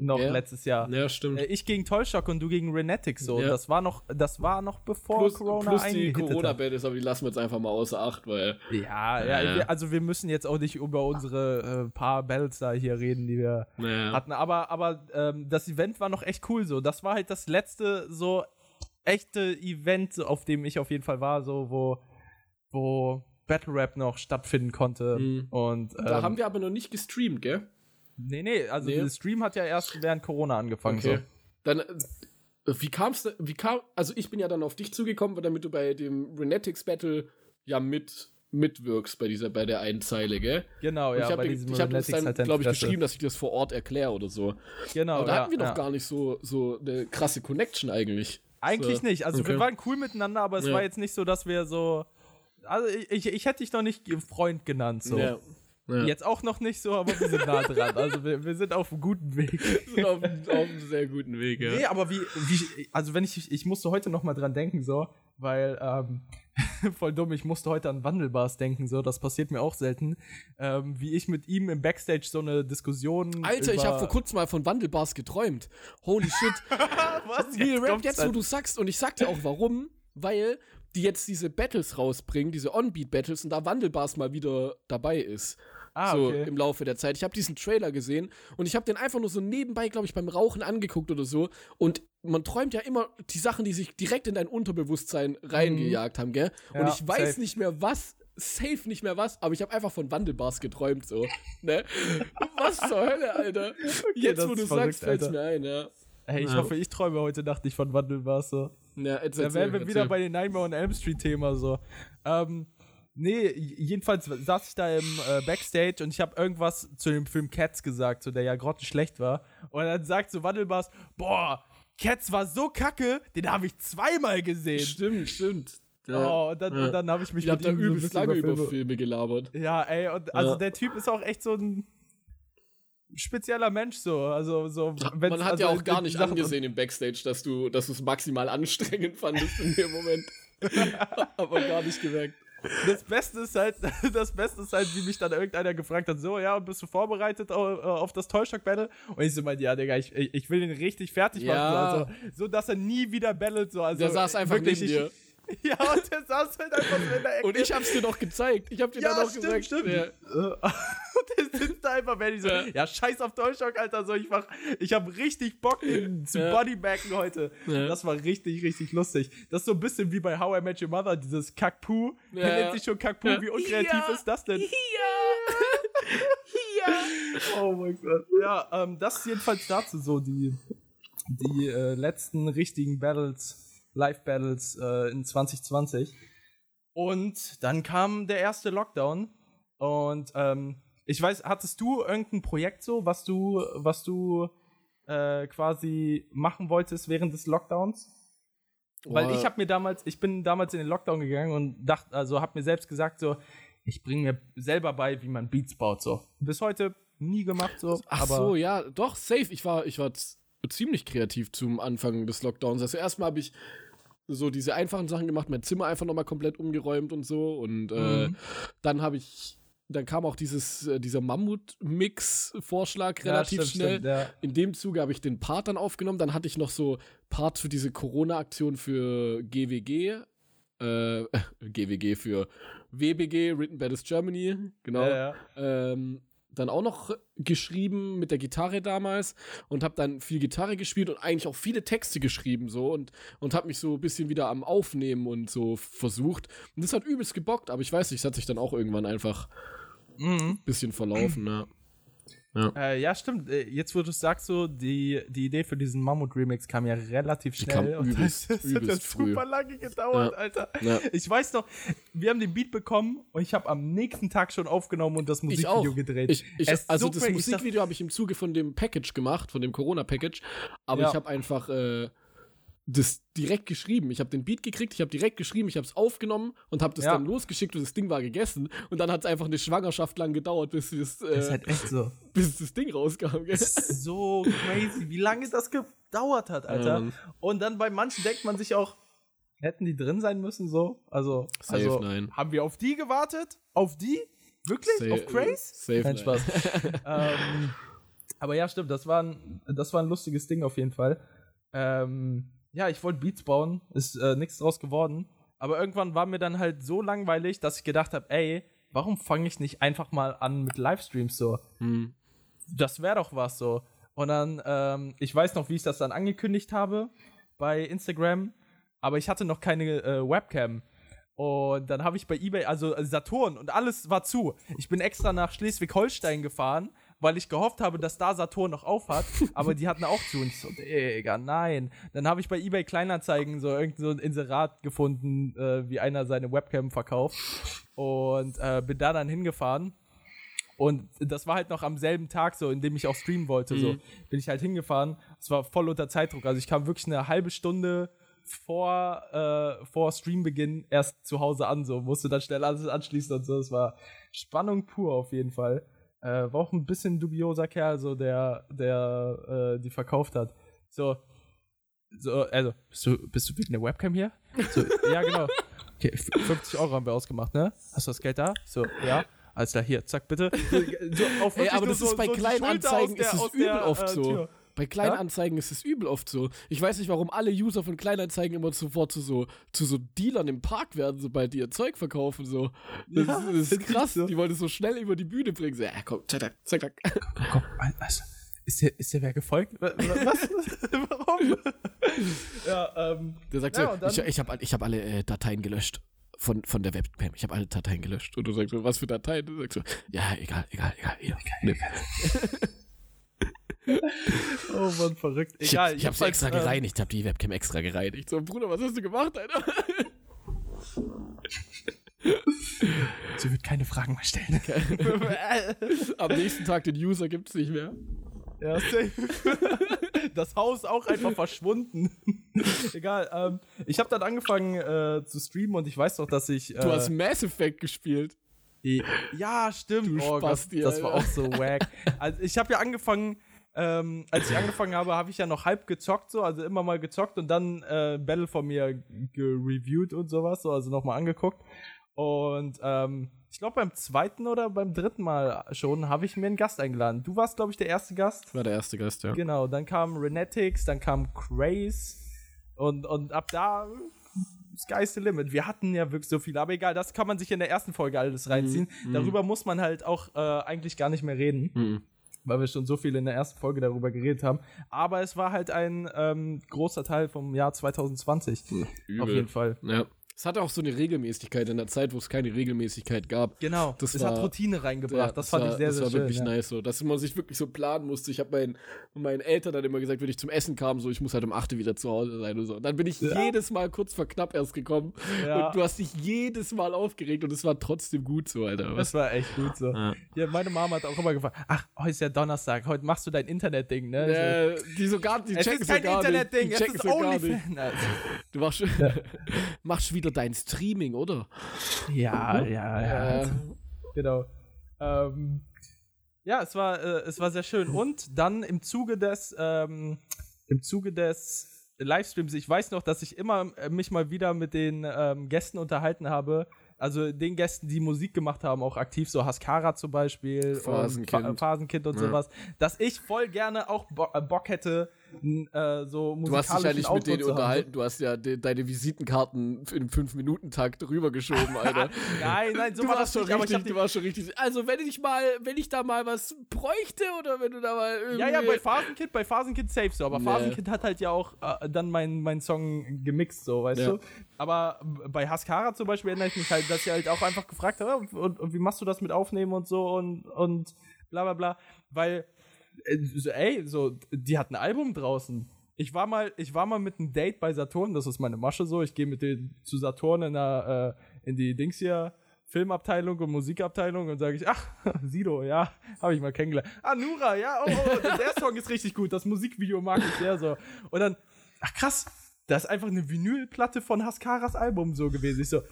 Noch Ja. letztes Jahr. Ja, stimmt. Äh, ich gegen Tollshock und du gegen Renetics. So. Ja. Das war noch, das war noch bevor plus, Corona plus die hat. Corona-Battles, aber die lassen wir jetzt einfach mal außer Acht, weil. Ja, ja, Ja. Also wir müssen jetzt auch nicht über unsere äh, paar Battles da hier reden, die wir hatten. Aber, aber ähm, das Event war noch echt cool so. Das war halt das letzte so echte Event, auf dem ich auf jeden Fall war, so wo, wo Battle Rap noch stattfinden konnte. Mhm. Und ähm, Da haben wir aber noch nicht gestreamt, gell? Nee, nee, also Nee. der Stream hat ja erst während Corona angefangen. So. Dann, äh, wie kam's, wie kam, also ich bin ja dann auf dich zugekommen, damit du bei dem Renetics Battle ja mit mitwirkst bei dieser, bei der einen Zeile, gell? Genau, Und ja, ich habe bei hab das dann, halt glaube ich, geschrieben, dass ich das vor Ort erkläre oder so. Genau, Aber da ja, hatten wir doch ja. gar nicht so, so eine krasse Connection eigentlich. Eigentlich So. nicht. Also Okay. wir waren cool miteinander, aber es Ja. war jetzt nicht so, dass wir so. Also ich, ich, ich hätte dich noch nicht Freund genannt. So. Ja. Ja. Jetzt auch noch nicht so, aber wir sind nah dran. Also wir, wir sind auf einem guten Weg. sind auf, auf einem sehr guten Weg, ja. Nee, aber wie, wie also wenn ich, ich musste heute noch mal dran denken, so, weil, ähm, voll dumm, ich musste heute an Wandelbars denken, so, das passiert mir auch selten, ähm, wie ich mit ihm im Backstage so eine Diskussion Alter, ich habe vor kurzem mal von Wandelbars geträumt. Holy shit. Was? Real Rap, kommt's jetzt, wo du sagst, und ich sag dir auch warum, weil die jetzt diese Battles rausbringen, diese On-Beat-Battles, und da Wandelbars mal wieder dabei ist. Ah, so okay. im Laufe der Zeit. Ich habe diesen Trailer gesehen und ich habe den einfach nur so nebenbei, glaube ich, beim Rauchen angeguckt oder so. Und man träumt ja immer die Sachen, die sich direkt in dein Unterbewusstsein reingejagt haben, gell? und. Ja, ich weiß safe. nicht mehr was, safe nicht mehr was, aber ich habe einfach von Wandelbars geträumt, so. Ne? Was zur Hölle, Alter? Jetzt, das wo du ist sagst, verrückt, fällt's mir ein, ja. Hey, ich Ja. hoffe, ich träume heute Nacht nicht von Wandelbars, so. Ja, erzähl, Da wären wir erzähl, wieder bei den Nightmare on Elm Street Thema so. Ähm, nee, jedenfalls saß ich da im äh, Backstage und ich habe irgendwas zu dem Film Cats gesagt, so der ja grottenschlecht war. Und dann sagt so Wandelbars, boah, Cats war so kacke, den habe ich zweimal gesehen. Stimmt, stimmt. Oh, und dann, Ja. und dann habe ich mich Ich da ihm übelst lange über Filme- Filme gelabert. Ja, ey, und also Ja. der Typ ist auch echt so ein spezieller Mensch so, also so Man hat also ja auch gar nicht Sachen- angesehen im Backstage, dass du dass du es maximal anstrengend fandest in dem Moment. Aber gar nicht gemerkt. Das Beste ist halt, das Beste ist halt, wie mich dann irgendeiner gefragt hat, so, ja, bist du vorbereitet auf, auf das Toyshock-Battle? Und ich so meinte, ja, Digga, ich, ich ich will den richtig fertig machen, Ja. so, also, so, dass er nie wieder battlet, so, also. Der saß einfach wirklich, neben dir. ich- Ja, und der saß halt einfach so in der Ecke. Und ich hab's dir doch gezeigt. Ich hab dir ja, dann noch stimmt, gesagt. stimmt. Ja. und der sitzt da einfach, wenn ich so, Ja. ja. scheiß auf Toyshock, Alter, so, ich mach, ich hab richtig Bock, den zu Ja. bodybacken heute. Ja. Das war richtig, richtig lustig. Das ist so ein bisschen wie bei How I Met Your Mother, dieses Kackpu. Ja. Der nennt sich schon Kackpu, Ja. wie unkreativ Ja. ist das denn? Ja. Oh mein Gott. Ja, ähm, das ist jedenfalls dazu so die, die äh, letzten richtigen Battles, Live-Battles äh, in 2020. Und dann kam der erste Lockdown. Und ähm, ich weiß, hattest du irgendein Projekt so, was du, was du äh, quasi machen wolltest während des Lockdowns? Weil Boah. ich habe mir damals, ich bin damals in den Lockdown gegangen und dachte, also habe mir selbst gesagt so, ich bringe mir selber bei, wie man Beats baut so. Bis heute nie gemacht so, Ach so, ja, doch, safe. Ich war, ich war ziemlich kreativ zum Anfang des Lockdowns. Also erstmal habe ich so diese einfachen Sachen gemacht, mein Zimmer einfach nochmal komplett umgeräumt und so. Und äh, Mhm. dann habe ich, dann kam auch dieses, äh, dieser Mammut-Mix-Vorschlag Ja, relativ stimmt, schnell. stimmt, ja. In dem Zuge habe ich den Part dann aufgenommen. Dann hatte ich noch so Parts für diese Corona-Aktion für GWG. Äh, GWG für WBG, Written Battles Germany. Genau. Ja. Ähm, dann auch noch geschrieben mit der Gitarre damals und habe dann viel Gitarre gespielt und eigentlich auch viele Texte geschrieben so und, und habe mich so ein bisschen wieder am Aufnehmen und so versucht. Und das hat übelst gebockt, aber ich weiß nicht, es hat sich dann auch irgendwann einfach Mhm. ein bisschen verlaufen, ja. Äh, ja, stimmt. Äh, Jetzt, wo du es sagst, so, die, die Idee für diesen Mammut-Remix kam ja relativ schnell. und übelst- das, das hat ja super lange gedauert, Ja. Alter. Ja. Ich weiß noch, wir haben den Beat bekommen und ich habe am nächsten Tag schon aufgenommen und das Musikvideo gedreht. Ich, ich, also so das Musikvideo habe ich im Zuge von dem Package gemacht, von dem Corona-Package, aber ich habe einfach äh, das direkt geschrieben. Ich habe den Beat gekriegt, ich habe direkt geschrieben, ich habe es aufgenommen und habe das Ja. dann losgeschickt und das Ding war gegessen. Und dann hat es einfach eine Schwangerschaft lang gedauert, bis das, Das äh, halt echt so. bis das Ding rauskam. Gell? Das ist so crazy, wie lange das gedauert hat, Alter. Ähm. Und dann bei manchen denkt man sich auch, hätten die drin sein müssen, so? Also, Safe, also nein. haben wir auf die gewartet? Auf die? Wirklich? Safe- auf Craze? Safe, Kein. Spaß. ähm, aber ja, stimmt, das war, ein, das war ein lustiges Ding auf jeden Fall. Ähm, ja, ich wollte Beats bauen, ist äh, nichts draus geworden. Aber irgendwann war mir dann halt so langweilig, dass ich gedacht habe, ey, warum fange ich nicht einfach mal an mit Livestreams so? Hm. das wäre doch was so. Und dann, ähm, ich weiß noch, wie ich das dann angekündigt habe bei Instagram, aber ich hatte noch keine äh, Webcam. Und dann habe ich bei eBay, also Saturn und alles war zu. Ich bin extra nach Schleswig-Holstein gefahren, weil ich gehofft habe, dass da Saturn noch auf hat, aber die hatten auch zu. Und ich so, Digga, nein. Dann habe ich bei eBay Kleinanzeigen so irgend so ein Inserat gefunden, äh, wie einer seine Webcam verkauft. Und äh, bin da dann hingefahren. Und das war halt noch am selben Tag so, in dem ich auch streamen wollte. So bin ich halt hingefahren. Es war voll unter Zeitdruck. Also ich kam wirklich eine halbe Stunde vor, äh, vor Streambeginn erst zu Hause an, so musste dann schnell alles anschließen und so. Es war Spannung pur auf jeden Fall. Äh, war auch ein bisschen dubioser Kerl, so der, der äh, die verkauft hat. So, so, also, bist du, bist du wegen der Webcam hier? So, ja, genau. Okay, 50 Euro haben wir ausgemacht, ne? Hast du das Geld da? So, ja. Alles klar, hier, zack, bitte. So, auf Ey, aber das so- ist bei so Kleinanzeigen Schulter ist es der- übel der, oft äh, so. Tür. Bei Kleinanzeigen ist es übel oft so. Ich weiß nicht, warum alle User von Kleinanzeigen immer sofort zu so, zu so Dealern im Park werden, sobald die ihr Zeug verkaufen. So. Das, Ja, ist, das ist krass. so. Die wollen es so schnell über die Bühne bringen. So, ja, komm, zack, zack, zack, zack. Komm, also, ist dir, ist dir wer gefolgt? Wa- wa- Was? Warum? ja, ähm, Der sagt Ja, so, ich, ich habe ich hab alle äh, Dateien gelöscht. Von, von der Webcam. Ich habe alle Dateien gelöscht. Und du sagst so, was für Dateien? Du sagst so, ja, egal, egal, egal. Hier, nimm. oh Mann, verrückt. Ich, Egal, ich habe sie jedenfalls, extra ähm, gereinigt. Ich habe die Webcam extra gereinigt. So, Bruder, was hast du gemacht, Alter? Sie wird keine Fragen mehr stellen. Am nächsten Tag den User gibt's nicht mehr. Ja, safe. Das Haus auch einfach verschwunden. Egal, ähm, ich habe dann angefangen äh, zu streamen und ich weiß doch, dass ich. Äh, Du hast Mass Effect gespielt. Ja, stimmt. Du oh, Gott, Spasti, das war auch so wack. Also ich habe ja angefangen, ähm, als ich angefangen habe, habe ich ja noch halb gezockt, so, also immer mal gezockt und dann äh, Battle von mir gereviewt und sowas, so, also nochmal angeguckt. Und ähm, ich glaube, beim zweiten oder beim dritten Mal schon habe ich mir einen Gast eingeladen. Du warst, glaube ich, der erste Gast. War der erste Gast, ja. Genau, dann kam Renetics, dann kam Craze und, und ab da Sky's the limit. Wir hatten ja wirklich so viel, aber egal, das kann man sich in der ersten Folge alles reinziehen. Darüber muss man halt auch äh, eigentlich gar nicht mehr reden, Mhm. Weil wir schon so viel in der ersten Folge darüber geredet haben. Aber es war halt ein ähm, großer Teil vom Jahr 2020. Auf jeden Fall. Ja. Es hatte auch so eine Regelmäßigkeit in der Zeit, wo es keine Regelmäßigkeit gab. Genau, Das es war- hat Routine reingebracht. Ja, das fand war, ich sehr, das sehr war schön. wirklich ja. nice so, dass man sich wirklich so planen musste. Ich habe meinen, meinen Eltern dann immer gesagt, wenn ich zum Essen kam, so ich muss halt um 8 Uhr wieder zu Hause sein und so. Und dann bin ich Ja. jedes Mal kurz vor knapp erst gekommen und du hast dich jedes Mal aufgeregt und es war trotzdem gut so, Alter. Das war echt gut so. Ja. Meine Mama hat auch immer gefragt, ach, heute ist ja Donnerstag, heute machst du dein Internetding, ne? So. Die so gar, die Es checken ist kein Internetding, es ist. OnlyFans. Du machst, machst wieder dein Streaming, oder? Ja, ja, ja. Äh, Genau. Ähm, ja, es war, äh, es war sehr schön. Und dann im Zuge des, ähm, im Zuge des Livestreams, ich weiß noch, dass ich immer äh, mich mal wieder mit den ähm, Gästen unterhalten habe. Also den Gästen, die Musik gemacht haben, auch aktiv, so Haskara zum Beispiel, Phasenkind. und Pha- Phasenkind und Ja. sowas, dass ich voll gerne auch Bo äh, Bock hätte, äh, so Du hast dich ja nicht mit denen unterhalten, du hast ja de deine Visitenkarten im 5-Minuten-Takt rübergeschoben, Alter. Nein, nein, so du war das schon nicht, ich richtig, du warst schon richtig. Also, wenn ich mal, wenn ich da mal was bräuchte oder wenn du da mal irgendwie. Ja, ja, bei Phasenkind, bei Phasenkind safe so, aber Nee. Phasenkind hat halt ja auch äh, dann meinen mein Song gemixt, so, weißt Ja. du? Aber bei Haskara zum Beispiel erinnere ich mich halt, dass sie halt auch einfach gefragt hat, "Ja, und, und wie machst du das mit Aufnehmen und so und, und bla bla bla, weil, ey, so, die hat ein Album draußen. Ich war mal, ich war mal mit einem Date bei Saturn, das ist meine Masche so, ich gehe mit denen zu Saturn in, der, äh, in die Dings hier, Filmabteilung und Musikabteilung und sage ich, ach, Sido, ja, habe ich mal kennengelernt. Ah, Nura, ja, oh, oh, der Song ist richtig gut, das Musikvideo mag ich sehr so. Und dann, ach krass, da ist einfach eine Vinylplatte von Haskaras Album so gewesen. Ich so,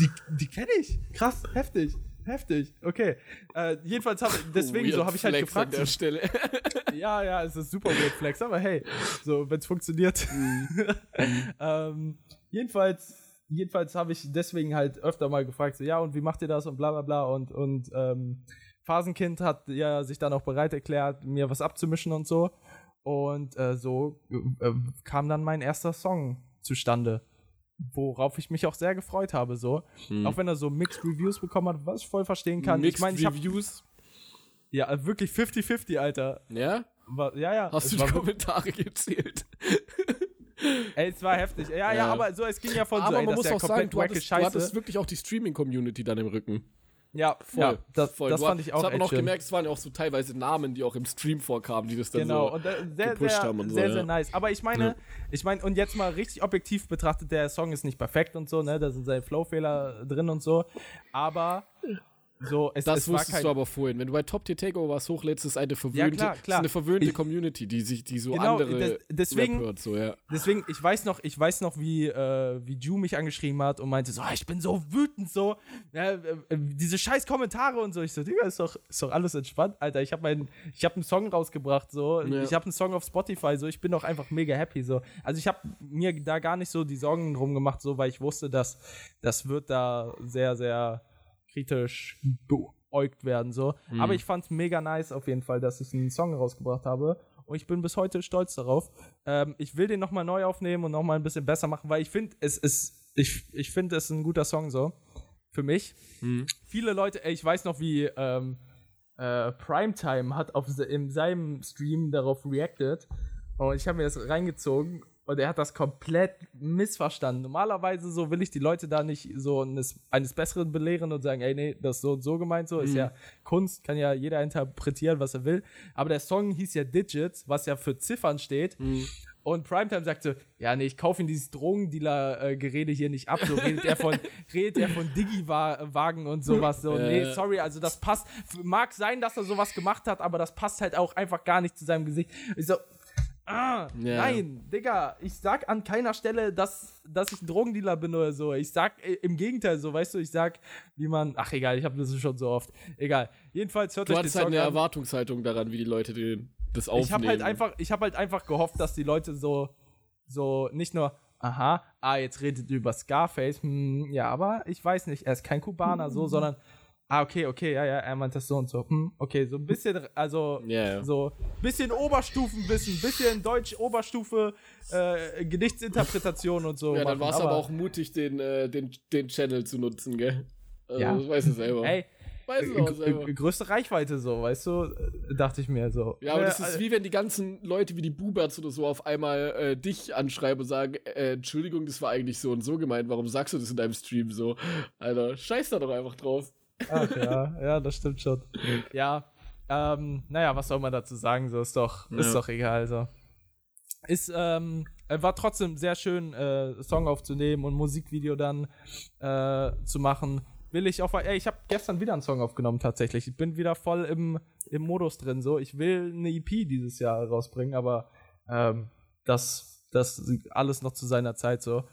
die, die kenne ich. Krass, heftig. Heftig, okay. Äh, jedenfalls habe deswegen Weird so habe ich halt Flex gefragt. An der Stelle. ja, ja, es ist super weird Flex, aber hey, so, wenn es funktioniert. ähm, jedenfalls, jedenfalls habe ich deswegen halt öfter mal gefragt, so, ja, und wie macht ihr das und bla bla bla und, und ähm, Phasenkind hat ja sich dann auch bereit erklärt, mir was abzumischen und so. Und äh, so äh, kam dann mein erster Song zustande. Worauf ich mich auch sehr gefreut habe, so. Auch wenn er so Mixed Reviews bekommen hat, was ich voll verstehen kann. Mixed ich meine, ich habe Reviews. ja äh, wirklich 50-50, Alter. Ja? War, ja, ja. Hast es du die Kommentare gezählt? Ey, es war heftig. Ja, ja, Ja. aber so, es ging ja von so, Aber ey, man muss auch sagen, du hattest, du hattest wirklich auch die Streaming-Community dann im Rücken. Ja, Voll, ja, das, voll. das Du- fand ich auch Das hat man echt auch schön. gemerkt, es waren ja auch so teilweise Namen, die auch im Stream vorkamen, die das dann Genau, so. und äh, sehr, gepusht sehr, haben und so, sehr, ja. sehr nice. Aber ich meine, Ja. ich meine, und jetzt mal richtig objektiv betrachtet, der Song ist nicht perfekt und so, ne? Da sind seine Flow-Fehler drin und so. Aber so, es, Das es wusstest du aber vorhin. Wenn du bei Top Tier Takeovers hochlädst, ist eine verwöhnte, klar, Ist klar. eine verwöhnte Community, die sich, die so Genau, andere des- deswegen- hört, so, ja. Deswegen, ich weiß noch, ich weiß noch, wie, äh, wie Ju mich angeschrieben hat und meinte so, "Ah, ich bin so wütend so, ja, äh, äh, diese scheiß Kommentare und so. Ich so, Digga, ist doch, ist doch alles entspannt, Alter. Ich habe meinen, ich habe einen Song rausgebracht so, Ja. ich habe einen Song auf Spotify so, ich bin doch einfach mega happy so. Also ich habe mir da gar nicht so die Sorgen drum gemacht so, weil ich wusste, dass das wird da sehr, sehr kritisch beäugt werden so. Aber ich fand's mega nice auf jeden Fall, dass ich einen Song rausgebracht habe. Und ich bin bis heute stolz darauf. Ähm, ich will den nochmal neu aufnehmen und nochmal ein bisschen besser machen, weil ich finde, es ist, ich, ich finde, es ist ein guter Song so. Für mich. Viele Leute, ey, ich weiß noch, wie ähm, äh, Primetime hat auf in seinem Stream darauf reacted. Und ich habe mir das reingezogen und er hat das komplett missverstanden. Normalerweise so will ich die Leute da nicht so eines, eines Besseren belehren und sagen, ey, nee, das ist so und so gemeint, so ist ja Kunst, kann ja jeder interpretieren, was er will. Aber der Song hieß ja Digits, was ja für Ziffern steht. Und Primetime sagte, ja, nee, ich kaufe ihn dieses Drogendealer-Gerede hier nicht ab. So redet er von, redet er von Digi-Wagen und sowas. So, nee, Äh. sorry, also das passt. Mag sein, dass er sowas gemacht hat, aber das passt halt auch einfach gar nicht zu seinem Gesicht. Ich so, ah, Ja. nein, Digga, ich sag an keiner Stelle, dass, dass ich ein Drogendealer bin oder so. Ich sag äh, im Gegenteil so, weißt du, ich sag, wie man, ach egal, ich habe das schon so oft. Egal. Jedenfalls hört Du euch den hattest halt Song eine an. Erwartungshaltung daran, wie die Leute den, das aufnehmen. Ich habe halt einfach, ich habe halt einfach gehofft, dass die Leute so, so nicht nur, aha, ah, jetzt redet ihr über Scarface, hm, ja, aber ich weiß nicht, er ist kein Kubaner, so, sondern, ah, okay, okay, ja, ja, er meint das so und so, hm, okay, so ein bisschen, also, ja. so, bisschen Oberstufenwissen, bisschen Deutsch-Oberstufe, äh, Gedichtsinterpretation und so. Ja, dann machen, war es aber auch mutig, den, äh, den, den Channel zu nutzen, gell? Also, Ja. Das weißt du selber. Ey, äh, g- größte Reichweite so, weißt du, äh, dachte ich mir so. Ja, aber Äh, das ist wie wenn die ganzen Leute wie die Buberts oder so auf einmal äh, dich anschreiben und sagen, äh, Entschuldigung, das war eigentlich so und so gemeint, warum sagst du das in deinem Stream so? Alter, scheiß da doch einfach drauf. Ach ja, ja, das stimmt schon. Ja, ähm, naja, was soll man dazu sagen? So ist doch, ist Ja. doch egal. So. Ist, ähm, äh, war trotzdem sehr schön, äh, Song aufzunehmen und Musikvideo dann äh, zu machen. Will ich auch, ey, ich habe gestern wieder einen Song aufgenommen tatsächlich. Ich bin wieder voll im, im Modus drin. So, ich will eine EP dieses Jahr rausbringen, aber ähm, das, das alles noch zu seiner Zeit so.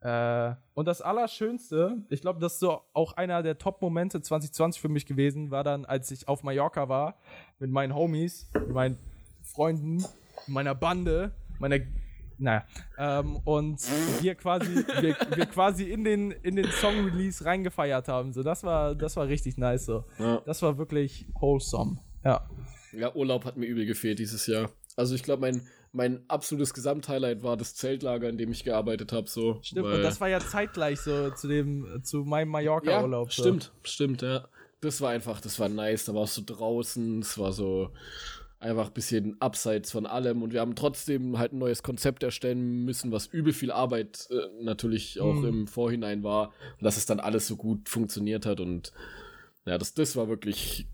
Äh, und das Allerschönste, ich glaube, das ist so auch einer der Top-Momente 2020 für mich gewesen, war dann, als ich auf Mallorca war mit meinen Homies, mit meinen Freunden, meiner Bande, meiner. Naja, ähm, und wir quasi, wir, wir quasi in den, in den Song-Release reingefeiert haben. So, das war, das war richtig nice. So. Ja. Das war wirklich wholesome. Ja. Ja, Urlaub hat mir übel gefehlt dieses Jahr. Also ich glaube, mein, mein absolutes Gesamthighlight war das Zeltlager, in dem ich gearbeitet habe. So, Stimmt, und das war ja zeitgleich so zu dem, zu meinem ja, Mallorca-Urlaub. so. stimmt, stimmt, ja. Das war einfach, das war nice. Da warst du draußen, es war so einfach ein bisschen abseits von allem und wir haben trotzdem halt ein neues Konzept erstellen müssen, was übel viel Arbeit äh, natürlich auch Mhm. im Vorhinein war und dass es dann alles so gut funktioniert hat und ja, das, das war wirklich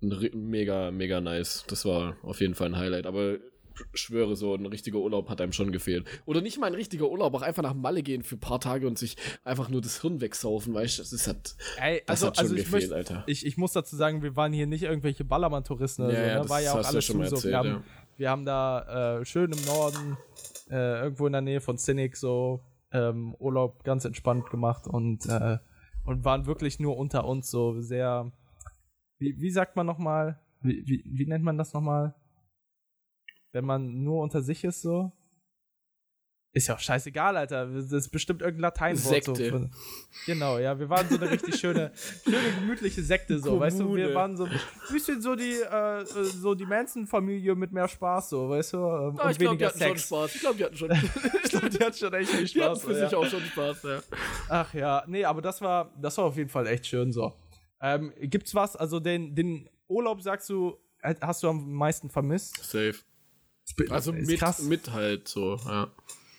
mega, mega nice. Das war auf jeden Fall ein Highlight, aber schwöre, so ein richtiger Urlaub hat einem schon gefehlt. Oder nicht mal ein richtiger Urlaub, auch einfach nach Malle gehen für ein paar Tage und sich einfach nur das Hirn wegsaufen, weißt du, das ist halt, Ey, das also, hat schon also ich, gefehlt, möchte, Alter. ich, ich muss dazu sagen, wir waren hier nicht irgendwelche Ballermann-Touristen oder Ja, so. ja, Ne? War ja auch alles schon mal zu, so. erzählt, wir, haben, ja. wir haben da äh, schön im Norden, äh, irgendwo in der Nähe von Cynic, so ähm, Urlaub ganz entspannt gemacht und, äh, und waren wirklich nur unter uns so sehr. Wie, wie sagt man nochmal? Wie, wie, wie nennt man das nochmal? Wenn man nur unter sich ist, so? Ist ja auch scheißegal, Alter. Das ist bestimmt irgendein Lateinwort. So Sekte. von- genau, ja. Wir waren so eine richtig schöne, schöne gemütliche Sekte, so, weißt du? Wir Kommune. waren so ein bisschen so die, äh, so die Manson-Familie mit mehr Spaß, so, weißt du? Ähm, und ich glaube, die hatten schon Sex. Spaß. Ich glaube, die hatten schon, Ich glaube, die hat schon echt viel die hatten Spaß. für so, sich ja. auch schon Spaß, ja. Ach ja, nee, aber das war, das war auf jeden Fall echt schön so. Ähm, gibt's was, also den, den Urlaub, sagst du, äh, hast du am meisten vermisst? Safe. Also Ist mit, krass. mit halt so, ja.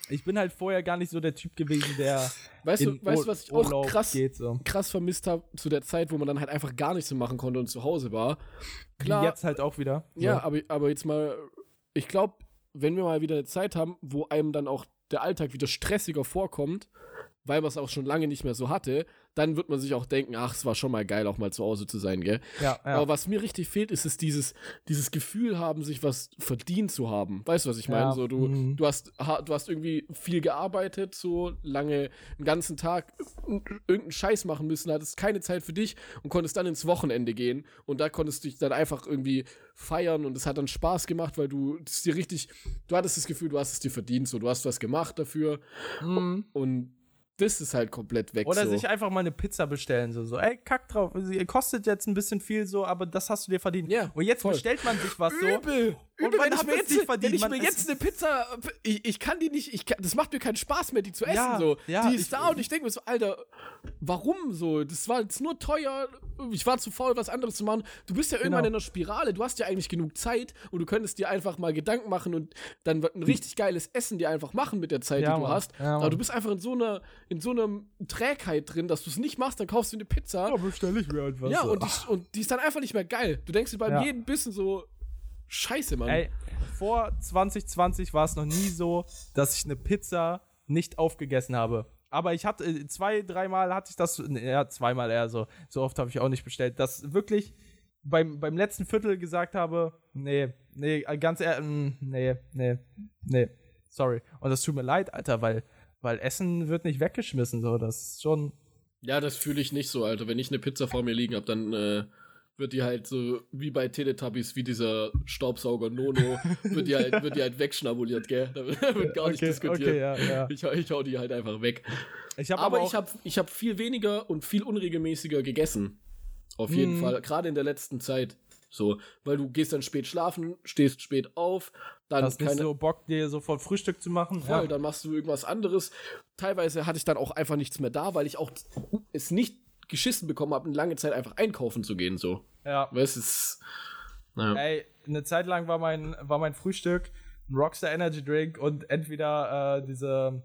Ich bin halt vorher gar nicht so der Typ gewesen, der. Weißt du, weißt du, was ich auch krass, geht, so. krass vermisst habe zu der Zeit, wo man dann halt einfach gar nichts mehr machen konnte und zu Hause war? Klar, Wie jetzt halt auch wieder. Ja, So. aber, aber jetzt mal, ich glaube, wenn wir mal wieder eine Zeit haben, wo einem dann auch der Alltag wieder stressiger vorkommt, weil man es auch schon lange nicht mehr so hatte, dann wird man sich auch denken, ach, es war schon mal geil, auch mal zu Hause zu sein, gell? ja, ja. Aber was mir richtig fehlt, ist es dieses, dieses Gefühl haben, sich was verdient zu haben. Weißt du, was ich meine? Ja. So, du, Mhm. du, hast, ha- du hast irgendwie viel gearbeitet, so lange, einen ganzen Tag irgendeinen Scheiß machen müssen, hattest keine Zeit für dich und konntest dann ins Wochenende gehen und da konntest du dich dann einfach irgendwie feiern und es hat dann Spaß gemacht, weil du es dir richtig, du hattest das Gefühl, du hast es dir verdient, so, du hast was gemacht dafür Mhm. und das ist halt komplett weg. Oder so. sich einfach mal eine Pizza bestellen, so, so, ey, kack drauf, sie kostet jetzt ein bisschen viel so, aber das hast du dir verdient. Ja, Und jetzt voll. bestellt man sich was so. Übel. Und Übel, man wenn ich hat jetzt, nicht wenn verdient, ich mir jetzt eine Pizza, ich, ich kann die nicht, ich kann, das macht mir keinen Spaß mehr, die zu essen. Ja, so. ja, die ist ich- da und ich denke mir so, Alter, warum so? Das war jetzt nur teuer, ich war zu faul, was anderes zu machen. Du bist ja irgendwann Genau. in einer Spirale, du hast ja eigentlich genug Zeit und du könntest dir einfach mal Gedanken machen und dann wird ein richtig geiles Essen dir einfach machen mit der Zeit, Ja, die du Mann. hast. Aber du bist einfach in so einer, in so einer Trägheit drin, dass du es nicht machst, dann kaufst du eine Pizza. bestelle ich mir einfach Ja, und die, und die ist dann einfach nicht mehr geil. Du denkst dir beim Ja. jeden Bissen so, Scheiße, Mann. Ey, vor 2020 war es noch nie so, dass ich eine Pizza nicht aufgegessen habe. Aber ich hatte äh, zwei, dreimal hatte ich das, ja, zweimal eher so. So oft habe ich auch nicht bestellt, dass wirklich beim, beim letzten Viertel gesagt habe, nee, nee, äh, ganz ehrlich, mm, nee, nee, nee, sorry. Und das tut mir leid, Alter, weil, weil Essen wird nicht weggeschmissen, so, das ist schon, Ja, das fühle ich nicht so, Alter. Wenn ich eine Pizza vor mir liegen habe, dann äh, wird die halt so wie bei Teletubbies, wie dieser Staubsauger Nono, wird die halt, wird die halt wegschnabuliert, gell? Da wird, gar nicht Okay, diskutiert. okay, ja, ja. Ich, hau- ich hau die halt einfach weg. Ich habe Aber, aber, ich habe ich hab viel weniger und viel unregelmäßiger gegessen. Auf jeden Mhm. Fall. Gerade in der letzten Zeit. So, weil du gehst dann spät schlafen, stehst spät auf, dann hast nicht so Bock, dir sofort Frühstück zu machen. Voll, dann machst du irgendwas anderes. Teilweise hatte ich dann auch einfach nichts mehr da, weil ich auch es nicht geschissen bekommen habe, eine lange Zeit einfach einkaufen zu gehen, so. ja. Weil es ist. Naja. Ey, eine Zeit lang war mein, war mein Frühstück ein Rockstar Energy Drink und entweder äh, diese,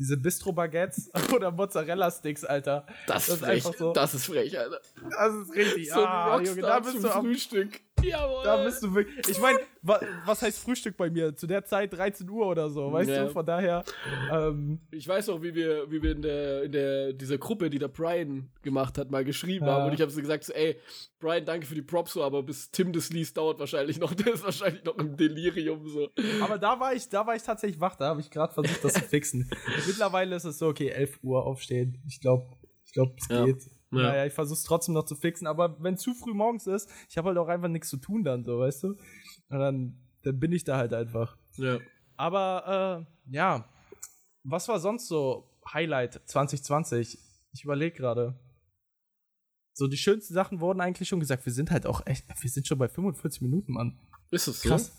diese Bistro-Baguettes oder Mozzarella-Sticks, Alter. Das, das ist frech. einfach so. Das ist frech, Alter. Das ist richtig. So ah, Junge, da bist zum du am, Frühstück. Jawohl. da bist du wirklich. Ich meine, wa, was heißt Frühstück bei mir? Zu der Zeit 13 Uhr oder so, weißt Ja. du? Von daher. Ähm, ich weiß auch, wie wir, wie wir in der, in der, dieser Gruppe, die der Brian gemacht hat, mal geschrieben Ja. haben. Und ich habe so gesagt, so, ey, Brian, danke für die Props, so, aber bis Tim das liest, dauert wahrscheinlich noch, der ist wahrscheinlich noch im Delirium, so. aber da war ich, da war ich tatsächlich wach. Da habe ich gerade versucht, das zu fixen. Mittlerweile ist es so, okay, 11 Uhr aufstehen. Ich glaube, ich glaube, es Ja. geht. Ja. Naja, ich versuche es trotzdem noch zu fixen, aber wenn zu früh morgens ist, ich habe halt auch einfach nichts zu tun dann, so, weißt du? Und dann, dann bin ich da halt einfach. Ja. Aber, äh, ja, was war sonst so Highlight 2020? Ich überlege gerade. So, die schönsten Sachen wurden eigentlich schon gesagt. Wir sind halt auch echt, wir sind schon bei 45 Minuten, Mann. Ist es so? Krass.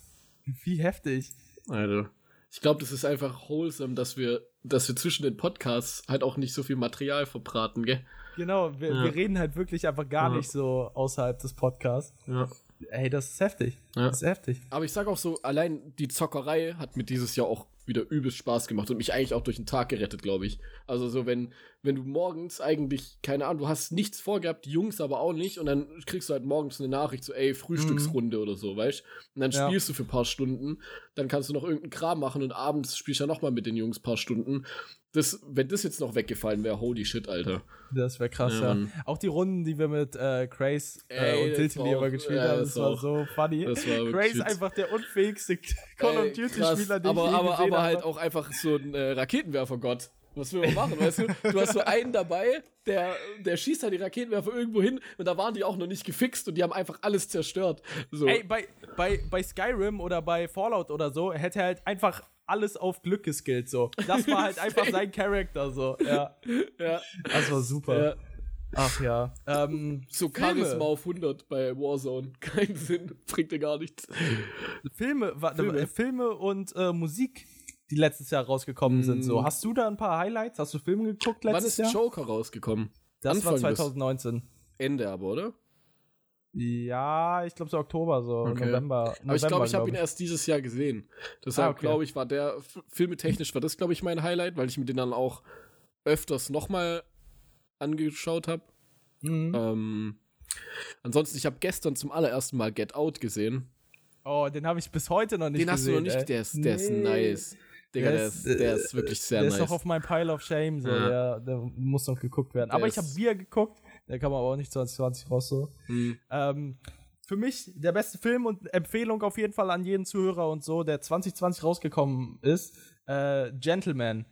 Wie heftig. Alter. Ich glaube, das ist einfach wholesome, dass wir, dass wir zwischen den Podcasts halt auch nicht so viel Material verbraten, gell? Genau, wir, Ja. wir reden halt wirklich einfach gar Ja. nicht so außerhalb des Podcasts. Ja. Ey, das ist heftig. Ja. Das ist heftig. Aber ich sag auch so, allein die Zockerei hat mir dieses Jahr auch wieder übelst Spaß gemacht und mich eigentlich auch durch den Tag gerettet, glaube ich. Also so, wenn, wenn du morgens eigentlich, keine Ahnung, du hast nichts vorgehabt, die Jungs aber auch nicht, und dann kriegst du halt morgens eine Nachricht so, ey, Frühstücksrunde oder so, weißt Und dann Ja. spielst du für ein paar Stunden, dann kannst du noch irgendeinen Kram machen und abends spielst du ja nochmal mit den Jungs ein paar Stunden. Das, wenn das jetzt noch weggefallen wäre, holy shit, Alter. Das wäre krass, Ja, ja. Auch die Runden, die wir mit äh, Craze äh, Ey, und war immer gespielt ja, haben, das das war auch- so funny. war Craze witzig. einfach der unfähigste Call of Duty-Spieler, den aber, ich je aber, aber habe. halt auch einfach so ein äh, Raketenwerfer-Gott. Was will man machen, weißt du? Du hast so einen dabei, der, der schießt halt die Raketenwerfer irgendwo hin und da waren die auch noch nicht gefixt und die haben einfach alles zerstört. So. Ey, bei, bei, bei Skyrim oder bei Fallout oder so hätte er halt einfach alles auf Glück geskillt, so. Das war halt einfach sein Charakter, so. Ja, ja, das war super. ja. Ach ja. Ähm, So Filme. Charisma auf 100 bei Warzone. Keinen Sinn, bringt dir gar nichts. Filme. Filme. Filme und äh, Musik, die letztes Jahr rausgekommen sind, so. Hast du da ein paar Highlights? Hast du Filme geguckt Wann letztes ist Jahr? Joker rausgekommen? Das Anfang war des- 2019. Ende aber, oder? Ja, ich glaube so Oktober, so Okay. November. Aber ich November, glaube, ich habe ihn erst dieses Jahr gesehen. Deshalb Ah, okay. glaube ich, war der filmetechnisch war das, glaube ich, mein Highlight, weil ich mir den dann auch öfters nochmal angeschaut habe. Mhm. Ähm, ansonsten, ich habe gestern zum allerersten Mal Get Out gesehen. Oh, den habe ich bis heute noch nicht den hast gesehen. du noch nicht, ey. der ist, der ist Nee. nice. Digga, der, ist, der ist wirklich sehr der nice. ist noch auf meinem Pile of Shame, so, Ja. der, der muss noch geguckt werden. Der aber ich habe Bier geguckt, der kam aber auch nicht 2020 raus, so. Hm. Ähm, für mich der beste Film und Empfehlung auf jeden Fall an jeden Zuhörer und so, der 2020 rausgekommen ist, äh, Gentleman.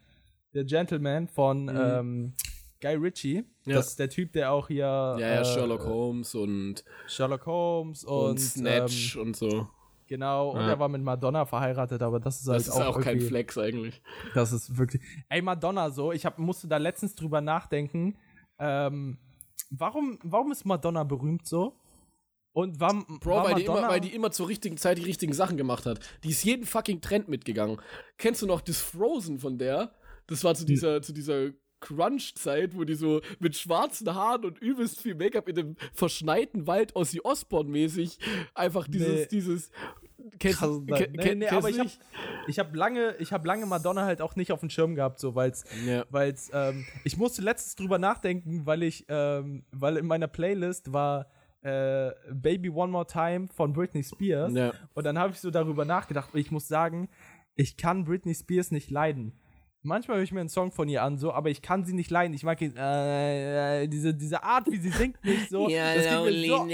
Der Gentleman von ähm, Guy Ritchie. Mhm. Ja. Das ist der Typ, der auch hier Ja, ja, äh, Sherlock Holmes und, Sherlock Holmes und, und, Snatch und so. Genau, und Ja. er war mit Madonna verheiratet, aber das ist halt Das ist auch kein Flex eigentlich. Das ist wirklich. Ey, Madonna so, ich hab, musste da letztens drüber nachdenken. Ähm, warum, warum ist Madonna berühmt so? Und war, Bro, war weil die, immer, weil die immer zur richtigen Zeit die richtigen Sachen gemacht hat. Die ist jeden fucking Trend mitgegangen. Kennst du noch das Frozen von der? Das war zu dieser, zu dieser Crunch-Zeit, wo die so mit schwarzen Haaren und übelst viel Make-up in dem verschneiten Wald Ozzy Osbourne-mäßig einfach dieses, Nee. dieses. Kennst, Krass, nee, nee, kennst aber ich hab, nicht? ich hab lange, ich hab lange Madonna halt auch nicht auf dem Schirm gehabt, so, weil's, Ja. weil's, ähm, ich musste letztens drüber nachdenken, weil ich, ähm, weil in meiner Playlist war äh, Baby One More Time von Britney Spears. Ja. Und dann habe ich so darüber nachgedacht. Und ich muss sagen, ich kann Britney Spears nicht leiden. Manchmal höre ich mir einen Song von ihr an, so, aber ich kann sie nicht leiden. Ich mag äh, äh, diese, diese Art, wie sie singt, nicht so. das geht mir so,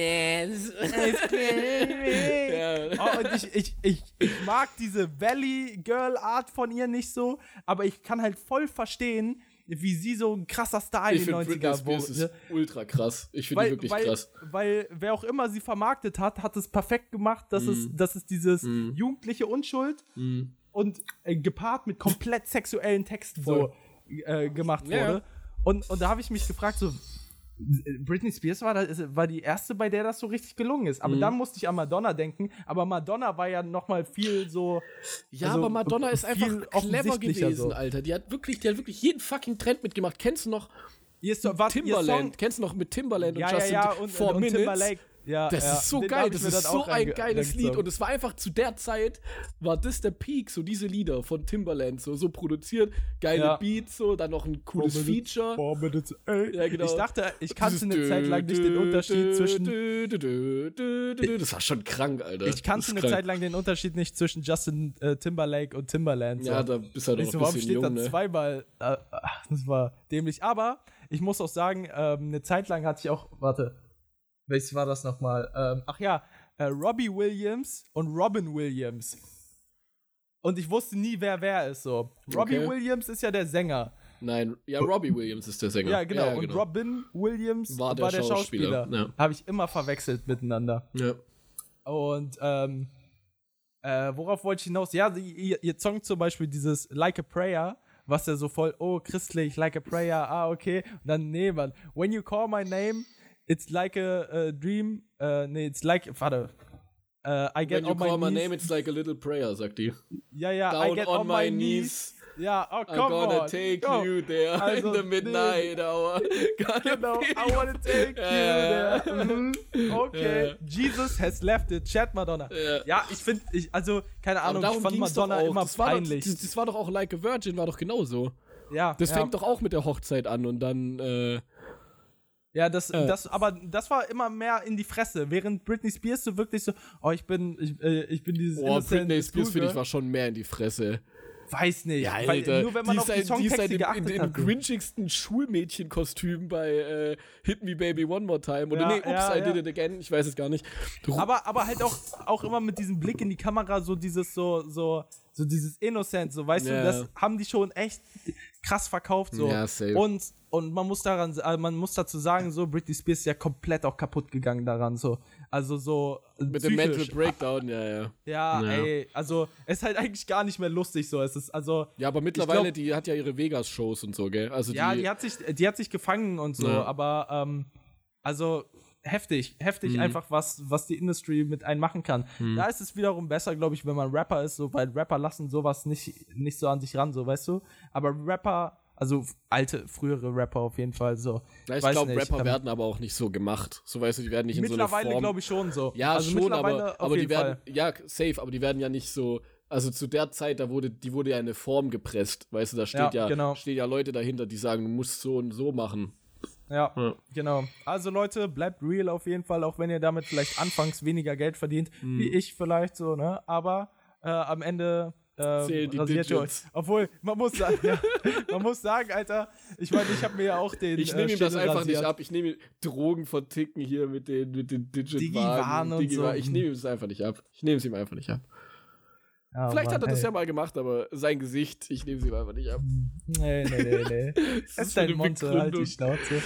Ja. Oh, und ich, ich, ich, ich mag diese Valley Girl Art von ihr nicht so, aber ich kann halt voll verstehen, wie sie so ein krasser Star in Ich den finde Britney 90er Spears ist wurde. ultra krass. Ich finde die wirklich weil, krass. weil wer auch immer sie vermarktet hat, hat es perfekt gemacht, dass, es, Mhm. dass es dieses jugendliche Unschuld und äh, gepaart mit komplett sexuellen Texten so äh, gemacht Ja, wurde. Und, und da habe ich mich gefragt, so, Britney Spears war, da, war die erste, bei der das so richtig gelungen ist. Mhm. Aber dann musste ich an Madonna denken. Aber Madonna war ja noch mal viel so. Ja, also, aber Madonna ist einfach clever gewesen, so. Alter. Die hat wirklich, die hat wirklich jeden fucking Trend mitgemacht. Kennst du noch Ihr ist so, ihr Timberland? Song, Kennst du noch mit Timberland ja, und ja, Justin ja, und, Four und, und Minutes? Timberlake. Ja, Das ja. ist so Den geil, das ist so auch ein geiles Lied und es war einfach zu der Zeit, war das der Peak, so diese Lieder von Timberland, so, so produziert, geile Ja. Beats, so, dann noch ein cooles Feature. Four minutes, ey. Ja, genau. Ich dachte, ich kannte eine Zeit lang nicht den Unterschied zwischen. Das war schon krank, Alter. Ich kannte eine krank. Zeit lang den Unterschied nicht zwischen Justin äh, Timberlake und Timberland. So. Ja, da bist du halt noch so, ein warum bisschen steht da jung, ne? zweimal? Äh, das war dämlich. Aber ich muss auch sagen, ähm, eine Zeit lang hatte ich auch. Warte. Welches war das nochmal? Ähm, ach ja, äh, Robbie Williams und Robin Williams. Und ich wusste nie, wer wer ist so. Robbie Okay. Williams ist ja der Sänger. Nein, ja, Robbie Williams ist der Sänger. Ja, genau. Und Robin Williams War war der der, Schauspieler, Schauspieler. ja. Habe ich immer verwechselt miteinander. Ja. Und ähm, äh, worauf wollte ich hinaus? Ja, ihr, ihr Song zum Beispiel, dieses Like a Prayer, was ja so voll, oh, christlich, like a prayer, ah, okay. Und dann, nee, Mann, when you call my name, it's like a, a dream, äh, nee, it's like, warte, äh, I get When you on call my knees. name, it's like a little prayer, sagt die. ja, ja, I Down get on my knees. Ja, oh, I'm come gonna on. take Go. you there Also, in the midnight hour. Gonna Genau, I wanna take you there. Mhm. Okay, Ja. Jesus has left it. Chat Madonna. Ja. Ja, ich finde, ich, also, keine Ahnung, ich fand Madonna auch. immer das war peinlich. Doch, das, das war doch auch Like a Virgin, war doch genauso. ja, Das ja. fängt doch auch mit der Hochzeit an und dann, äh, Ja, das, Äh. das, aber das war immer mehr in die Fresse, während Britney Spears so wirklich so, oh, ich bin, ich, äh, ich bin dieses innocent Britney Spears, finde ich, war schon mehr in die Fresse. Weiß nicht, Ja, Alter. nur wenn man die auf die ist halt, die ist Songtexte halt in, in, hat. grinchigsten Schulmädchenkostüm bei äh, Hit Me Baby One More Time. Oder Ja, nee, Ups, ja, I ja. Did It Again. Ich weiß es gar nicht. Du, Aber, aber halt auch, auch immer mit diesem Blick in die Kamera, so dieses, so, so, so dieses Innocent, so, weißt Ja. du, das haben die schon echt krass verkauft, so. Ja, safe. Und, und man muss daran, äh, man muss dazu sagen, so, Britney Spears ist ja komplett auch kaputt gegangen daran, so. Also so. mit dem Mental psychisch. Breakdown, ja, ja. Ja, Ja. ey, also, es ist halt eigentlich gar nicht mehr lustig, so. Es ist, also, Ja, aber mittlerweile, glaub- die hat ja ihre Vegas-Shows und so, gell? Also Ja, die, die, hat sich, die hat sich gefangen und so, Ja. aber ähm, also heftig, heftig Mhm. einfach, was, was die Industry mit einem machen kann. Da ist es wiederum besser, glaube ich, wenn man Rapper ist, so, weil Rapper lassen sowas nicht, nicht so an sich ran, so, weißt du? Aber Rapper Also alte, frühere Rapper auf jeden Fall so. Ja, ich Weiß glaube, nicht, Rapper ähm, werden aber auch nicht so gemacht. So weißt du, die werden nicht in so eine Mittlerweile Form. glaube ich schon so. Ja, also schon, aber, mittlerweile aber die werden, Fall. ja, safe, aber die werden ja nicht so, also zu der Zeit, da wurde, die wurde ja in eine Form gepresst, weißt du, da steht Ja, ja, genau. stehen ja Leute dahinter, die sagen, du musst so und so machen. Ja, Ja. genau. Also Leute, bleibt real auf jeden Fall, auch wenn ihr damit vielleicht anfangs weniger Geld verdient, wie ich vielleicht so, ne? Aber äh, am Ende äh, Zählen die rasiert ihr euch. Obwohl, man muss sagen, ja, man muss sagen, Alter, ich meine, ich habe mir ja auch den Ich äh, nehme ihm das einfach rasiert. nicht ab. Ich nehme ihm Drogen verticken hier mit den, mit den Digit Digi-Waren und so. Ich nehme ihm das einfach nicht ab. Ich nehme es ihm einfach nicht ab. Ja, Vielleicht Mann, hat er das ey. ja mal gemacht, aber sein Gesicht, ich nehme es ihm einfach nicht ab. Nee, nee, nee, nee. ist Es ist für dein Monte, halt die? Schnauze.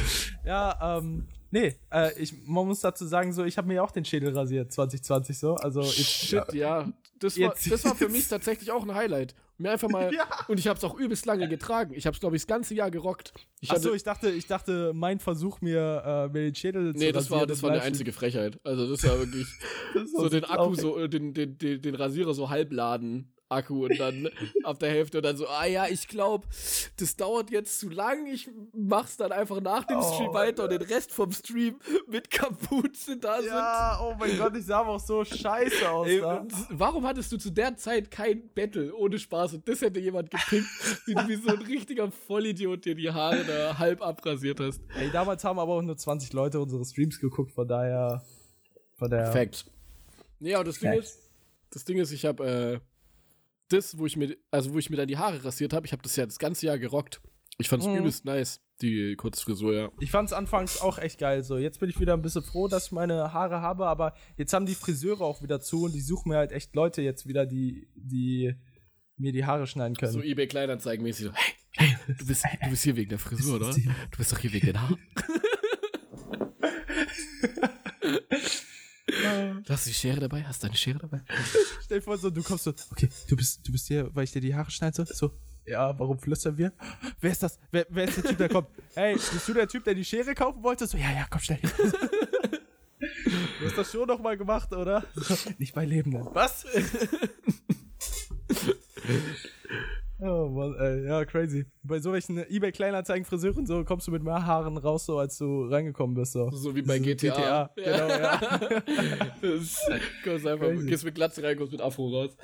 Ja, ähm, nee, äh, ich, man muss dazu sagen, so, ich habe mir ja auch den Schädel rasiert, 2020 so. Also, jetzt, Shit, ja. Das war, das war für mich tatsächlich auch ein Highlight. Mir einfach mal. Ja. Und ich habe es auch übelst lange getragen. Ich habe es, glaube ich, das ganze Jahr gerockt. Ich Achso, ich dachte, ich dachte, mein Versuch, mir, äh, mir den Schädel zu Nee, das war, das war eine einzige Frechheit. Also das war wirklich Das war so den Akku, so äh, den, den, den, den Rasierer so halbladen. Akku und dann auf der Hälfte und dann so, ah ja, ich glaube, das dauert jetzt zu lang. Ich mach's dann einfach nach dem Oh, Stream weiter und den Rest vom Stream mit Kapuze da Ja, oh mein Gott, ich sah aber auch so scheiße aus sind. Ey, warum hattest du zu der Zeit kein Battle ohne Spaß und das hätte jemand gepickt, wie du wie so ein richtiger Vollidiot dir die Haare da halb abrasiert hast. Ey, damals haben aber auch nur 20 Leute unsere Streams geguckt, von daher. Von der. Fact. Ja, und das Ding Fact. ist, das Ding ist, ich habe äh, das, wo ich mir, also wo ich mir dann die Haare rasiert habe, ich habe das ja das ganze Jahr gerockt. Ich fand's Mhm. übelst nice, die Kurzfrisur, ja. Ich fand's anfangs auch echt geil. So, jetzt bin ich wieder ein bisschen froh, dass ich meine Haare habe, aber jetzt haben die Friseure auch wieder zu und die suchen mir halt echt Leute jetzt wieder, die, die mir die Haare schneiden können. So eBay Kleinanzeigen mäßig so, hey, hey, du bist, du bist hier wegen der Frisur, oder? Du bist doch hier wegen den Haaren. Hast du die Schere dabei? Hast du deine Schere dabei? Stell dir vor, so, du kommst so, okay, du bist, du bist hier, weil ich dir die Haare schneide. So, ja, warum flüstern wir? Wer ist das? Wer, wer ist der Typ, der kommt? Hey, bist du der Typ, der die Schere kaufen wollte? So, ja, ja, komm schnell. du hast das schon noch mal gemacht, oder? Nicht bei Lebenden. Was? Oh Mann, ey, ja, crazy. Bei so welchen eBay Kleinanzeigen Friseuren so kommst du mit mehr Haaren raus, so als du reingekommen bist, so. So wie bei Diese GTA. genau, ja. Das, kommst einfach, Crazy. gehst mit Glatze rein, kommst mit Afro raus.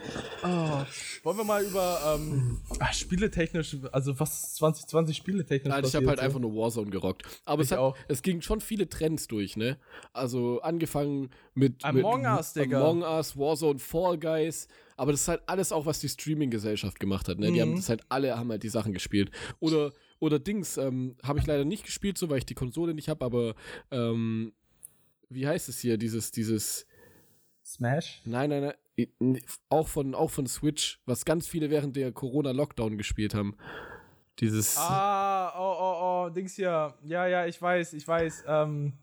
Oh, wollen wir mal über ähm, ah, spieletechnisch, also was 2020 spieletechnisch Nein, ich habe halt so? einfach nur Warzone gerockt. Aber es, hat, auch. es ging schon viele Trends durch, ne? Also angefangen mit Among mit, Us, Digga. Among Us, Warzone, Fall Guys. Aber das ist halt alles auch, was die Streaming-Gesellschaft gemacht hat, ne? Die haben Mhm. das halt alle haben halt die Sachen gespielt. Oder oder Dings ähm, habe ich leider nicht gespielt, so weil ich die Konsole nicht habe. Aber ähm, wie heißt es hier? Dieses dieses Smash? Nein, nein, nein. Auch von, auch von Switch, was ganz viele während der Corona-Lockdown gespielt haben. Dieses. Ah, oh, oh, oh, Dings hier. Ja, ja, ich weiß, ich weiß. Ähm,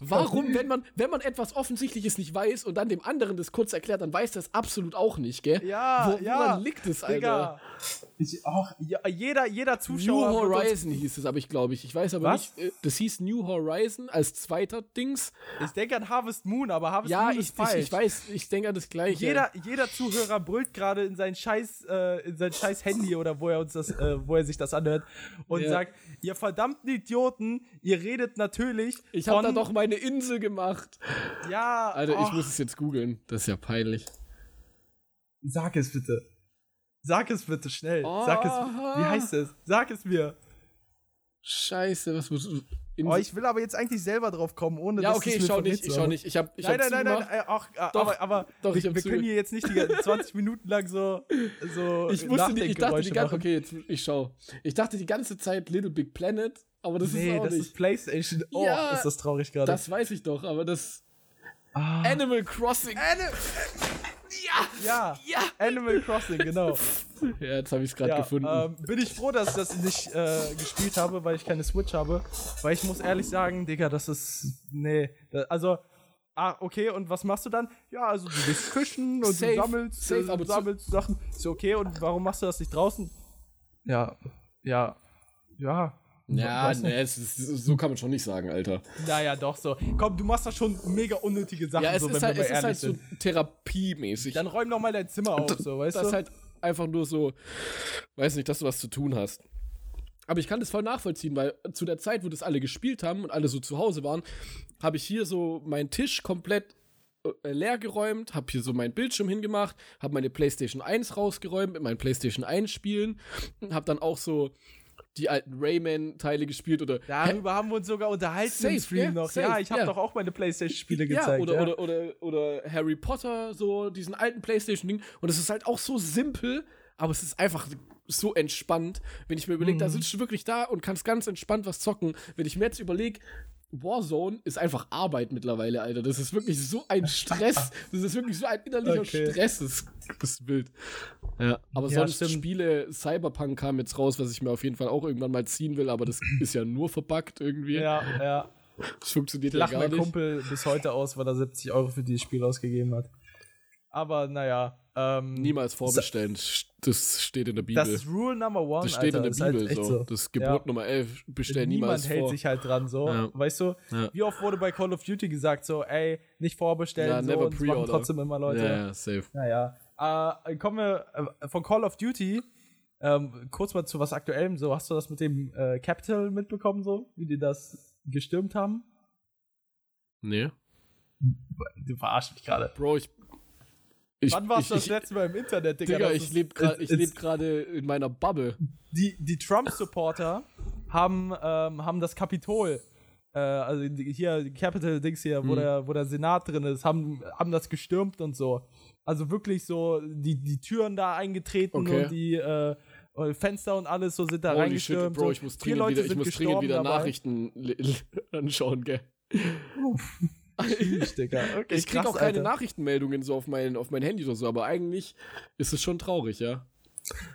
Warum, wenn man, wenn man etwas Offensichtliches nicht weiß und dann dem anderen das kurz erklärt, dann weiß das absolut auch nicht, gell? ja, Wo, woran ja. liegt es, Alter? Digga. Ich, auch, ja, jeder, jeder New Zuschauer. uns- Horizon hieß es, aber ich glaube ich. Ich weiß aber Was? nicht. äh, Das hieß New Horizon als zweiter Dings. Ich denke an Harvest Moon, aber Harvest Ja, Moon ich, ist ich, falsch. ich weiß, ich denke an das gleiche. Jeder, jeder Zuhörer brüllt gerade in sein scheiß, äh, in sein scheiß Handy oder wo er uns das, äh, wo er sich das anhört und Ja. sagt, ihr verdammten Idioten, ihr redet natürlich ich habe da doch meine Insel gemacht. Ja, Alter, ich oh, muss es jetzt googeln. Das ist ja peinlich. Sag es bitte. Sag es bitte schnell. Sag es. Oh. Wie heißt es? Sag es mir. Scheiße, was muss. Oh, ich will aber jetzt eigentlich selber drauf kommen, ohne ja, dass okay, ich schau nicht, ich schau nicht. Ich hab, ich Nein, nein, nein, nein, äh, ach, äh, Doch, aber, aber doch, ich wir, wir können hier jetzt nicht die ganzen 20 Minuten lang so, so Ich wusste nicht, ich dachte die ganze, okay, jetzt, ich schau. Ich dachte die ganze Zeit Little Big Planet, aber das nee, ist auch das nicht. ist PlayStation. Oh, Ja, ist das traurig gerade. das weiß ich doch, aber das Ah. Animal Crossing. Ani- ja, Ja. Animal Crossing, genau. Ja, jetzt habe ich es gerade Ja, gefunden. ähm, bin ich froh, dass ich das nicht äh, gespielt habe, weil ich keine Switch habe. Weil ich muss ehrlich sagen, Digga, das ist. Nee. Da, also. Ah, okay, und was machst du dann? Ja, also du gehst fischen und Safe, du sammelst, safe, äh, aber zu- sammelst Sachen. Ist ja okay, und warum machst du das nicht draußen? Ja, ja, ja. Ja, nee, es ist, so kann man schon nicht sagen, Alter. Naja, doch so. Komm, du machst da schon mega unnötige Sachen, Ja, es so, ist wenn halt, wir es ist halt so sind. therapiemäßig. Dann räum doch mal dein Zimmer auf, so, weißt das du? ist halt einfach nur so, weiß nicht, dass du was zu tun hast. Aber ich kann das voll nachvollziehen, weil zu der Zeit, wo das alle gespielt haben und alle so zu Hause waren, habe ich hier so meinen Tisch komplett äh, leer geräumt, habe hier so meinen Bildschirm hingemacht, habe meine PlayStation 1 rausgeräumt mit meinen PlayStation 1 Spielen, habe dann auch so die alten Rayman-Teile gespielt oder Darüber haben wir uns sogar unterhalten Safe, im Stream yeah, noch. safe, ja, ich habe ja. doch auch meine Playstation-Spiele ja, gezeigt. oder, ja. Oder, oder, oder Harry Potter, so diesen alten Playstation-Ding. Und es ist halt auch so simpel, aber es ist einfach so entspannt. Wenn ich mir überlege, da Mhm. sitzt du wirklich da und kannst ganz entspannt was zocken. Wenn ich mir jetzt überlege, Warzone ist einfach Arbeit mittlerweile, Alter. Das ist wirklich so ein Stress. Das ist wirklich so ein innerlicher Okay. Stress. Das ist, das wild. Ja, aber Ja, sonst stimmt. Spiele, Cyberpunk kam jetzt raus, was ich mir auf jeden Fall auch irgendwann mal ziehen will, aber das ist ja nur verbuggt irgendwie. ja, ja. Das funktioniert Lach ja gar mein nicht. Kumpel bis heute aus, weil er 70 Euro für dieses Spiel ausgegeben hat. Aber naja, ähm, Niemals vorbestellen. Das steht in der Bibel. das ist Rule Number One. Das steht Alter, in der Bibel halt echt so. Das Gebot Ja. Nummer 11. Bestell Niemand niemals hält vor. sich halt dran so. Ja. Weißt du, Ja. wie oft wurde bei Call of Duty gesagt so, ey, nicht vorbestellen, Ja, so, never und machen trotzdem immer Leute. Ja, ja, safe. Naja. Äh, kommen wir äh, von Call of Duty. Ähm, kurz mal zu was Aktuellem. So, hast du das mit dem äh, Capital mitbekommen, so, wie die das gestürmt haben? Nee. Du verarschst mich gerade. Bro, ich. Ich Wann warst du das ich, letzte Mal im Internet, Digga? Digga, ich lebe gerade leb in meiner Bubble. die, die Trump-Supporter haben, ähm, haben das Kapitol, äh, also hier, die Capitol-Dings hier, wo, Mhm. der, wo der Senat drin ist, haben, haben das gestürmt und so. Also wirklich so die, die Türen da eingetreten Okay. und die äh, äh, Fenster und alles so sind da shit, reingestürmt. Bro, so. ich muss dringend wieder, ich muss dringend wieder. Nachrichten anschauen, gell? Tschüss, Digga. Okay, ich krieg krass, auch keine Alter. Nachrichtenmeldungen so auf mein, auf mein Handy oder so, aber eigentlich ist es schon traurig, ja.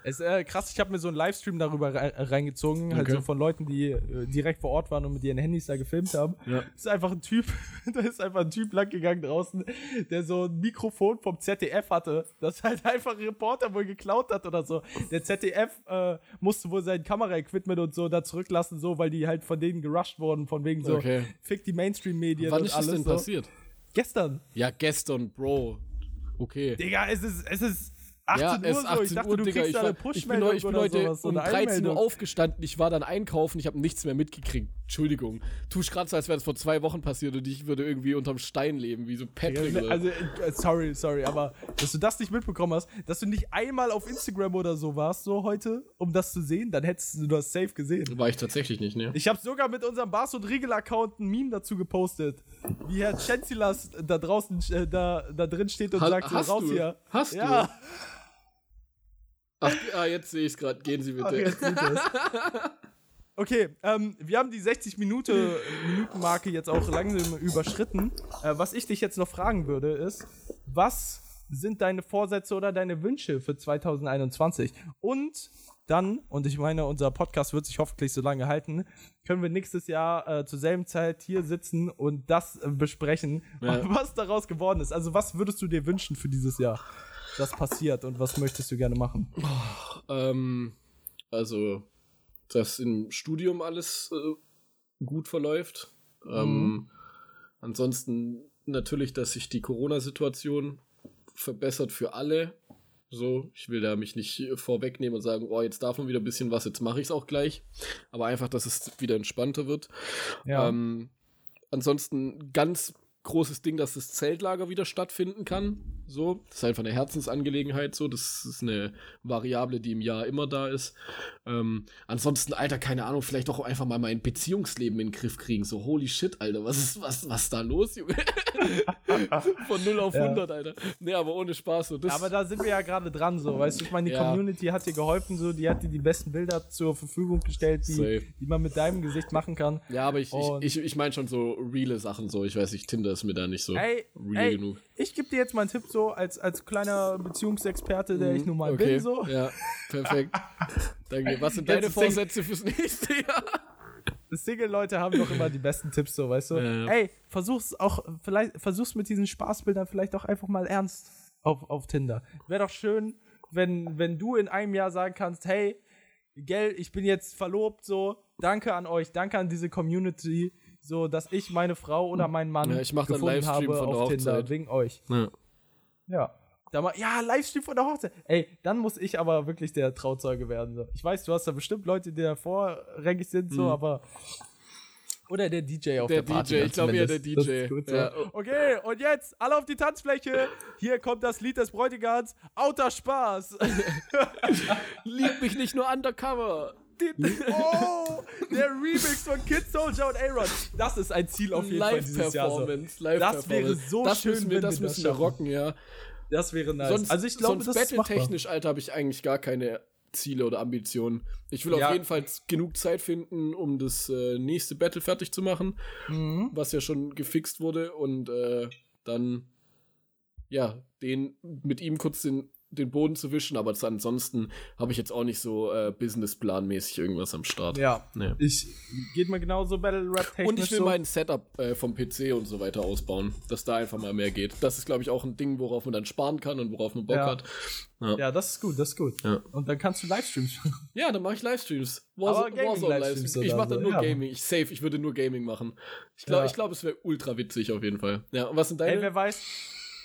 Es ist äh, krass, ich habe mir so einen Livestream darüber äh, reingezogen, halt Okay. so von Leuten, die äh, direkt vor Ort waren und mit ihren Handys da gefilmt haben. Ja. Das ist einfach ein Typ, da ist einfach ein Typ langgegangen draußen, der so ein Mikrofon vom ZDF hatte, das halt einfach ein Reporter wohl geklaut hat oder so. Der ZDF äh, musste wohl sein Kameraequipment und so da zurücklassen, so, weil die halt von denen gerusht wurden, von wegen so, Okay. fick die Mainstream-Medien Wann und ist das alles denn so. passiert? Gestern. Ja, gestern, Bro. Okay. Digga, es ist, es ist 18 ja, Uhr es ist so. 18 Ich dachte, Uhr, du Digga. kriegst Ich, da eine ich bin, Push-Meldung heute, ich bin heute sowas, um eine 13 Uhr aufgestanden. Ich war dann einkaufen. Ich habe nichts mehr mitgekriegt. Entschuldigung. Tu ich gerade so, als wäre das vor zwei Wochen passiert und ich würde irgendwie unterm Stein leben, wie so Patrick. oder- Also, äh, sorry, sorry, aber dass du das nicht mitbekommen hast, dass du nicht einmal auf Instagram oder so warst, so heute, um das zu sehen, dann hättest du das safe gesehen. war ich tatsächlich nicht, ne? Ich habe sogar mit unserem Bars und Riegel-Account ein Meme dazu gepostet, wie Herr Chancelas da draußen, äh, da, da drin steht und Ha- sagt so, hast raus du? hier. Hast ja. du? Ach, ah, jetzt sehe ich es gerade. Gehen Sie bitte. Ach. Okay, ähm, wir haben die 60 Minute, Minuten-Marke jetzt auch langsam überschritten. Äh, was ich dich jetzt noch fragen würde, ist, was sind deine Vorsätze oder deine Wünsche für 2021? Und dann, und ich meine, unser Podcast wird sich hoffentlich so lange halten, können wir nächstes Jahr äh, zur selben Zeit hier sitzen und das äh, besprechen, Ja. was daraus geworden ist. Also, was würdest du dir wünschen für dieses Jahr, das passiert und was möchtest du gerne machen? Ähm, also, dass im Studium alles äh, gut verläuft. Ähm, ansonsten natürlich, dass sich die Corona-Situation verbessert für alle. So, ich will da mich nicht vorwegnehmen und sagen, oh, jetzt darf man wieder ein bisschen was, jetzt mache ich es auch gleich. Aber einfach, dass es wieder entspannter wird. Ja. Ähm, ansonsten ganz großes Ding, dass das Zeltlager wieder stattfinden kann. So, das ist einfach eine Herzensangelegenheit. So, das ist eine Variable, die im Jahr immer da ist. Ähm, ansonsten, Alter, keine Ahnung, vielleicht auch einfach mal mein Beziehungsleben in den Griff kriegen. So, holy shit, Alter, was ist was, was da los, Junge? Von 0 auf Ja. 100, Alter. Nee, aber ohne Spaß. So, das, Aber da sind wir ja gerade dran, so, weißt du, ich meine, die Ja. Community hat dir geholfen, so, die hat dir die besten Bilder zur Verfügung gestellt, Safe. die, die man mit deinem Gesicht machen kann. ja, aber ich, Und- ich, ich, ich meine schon so reale Sachen. So, ich weiß nicht, Tinder ist mir da nicht so Ey, real ey, genug. Ich gebe dir jetzt mal einen Tipp, so, als, als kleiner Beziehungsexperte, der ich nun mal Mhm. Okay, bin, so. Ja, perfekt. Danke. Was sind Jetzt deine Vorsätze fürs nächste Jahr? Single-Leute haben doch immer die besten Tipps, so, weißt du. Ja, ja. Ey, versuch's auch, vielleicht, versuch's mit diesen Spaßbildern vielleicht auch einfach mal ernst auf, auf Tinder. Wäre doch schön, wenn, wenn du in einem Jahr sagen kannst, hey, gell, ich bin jetzt verlobt, so, danke an euch, danke an diese Community, so, dass ich meine Frau oder meinen Mann Ja, ich mach dann gefunden Livestream habe von der auf Tinder, Hochzeit. wegen euch. Ja. Ja. Da mal, ja, Livestream von der Hochzeit. Ey, dann muss ich aber wirklich der Trauzeuge werden. So. Ich weiß, du hast da bestimmt Leute, die da vorrangig sind, so, Mhm. aber. Oder der DJ auf Der der, Party. DJ, dann ich glaube eher der DJ. gut, so. Ja. Okay, und jetzt alle auf die Tanzfläche. Hier kommt das Lied des Bräutigams. Auter Spaß. Lieb mich nicht nur undercover. oh, der Remix von Kid Soldier und Aaron. Das ist ein Ziel auf jeden Fall dieses Jahr. So. Live-Performance. Live Das wäre so das schön, müssen wir, wenn das müssen wir rocken, ja. Das wäre nice. Sonst, also ich glaube, sonst das battle-technisch, Alter, habe ich eigentlich gar keine Ziele oder Ambitionen. Ich will Ja. auf jeden Fall genug Zeit finden, um das äh, nächste Battle fertig zu machen, Mhm. was ja schon gefixt wurde und äh, dann ja, den mit ihm kurz den, den Boden zu wischen, aber ansonsten habe ich jetzt auch nicht so äh, Businessplanmäßig irgendwas am Start. Ja, Nee. ich geht mir genauso Battle Rap technisch Und ich will so. mein Setup äh, vom PC und so weiter ausbauen, dass da einfach mal mehr geht. Das ist, glaube ich, auch ein Ding, worauf man dann sparen kann und worauf man Bock Ja. hat. Ja, das ist gut, das ist gut. Ja. Und dann kannst du Livestreams machen. Ja, dann mache ich Livestreams. Aber Gaming-Livestreams Livestreams. Ich mache dann nur ja. Gaming. Ich safe, ich würde nur Gaming machen. Ich glaube, Ja. ich glaube, es wäre ultra witzig auf jeden Fall. Ja, und was sind deine? Ey, wer weiß.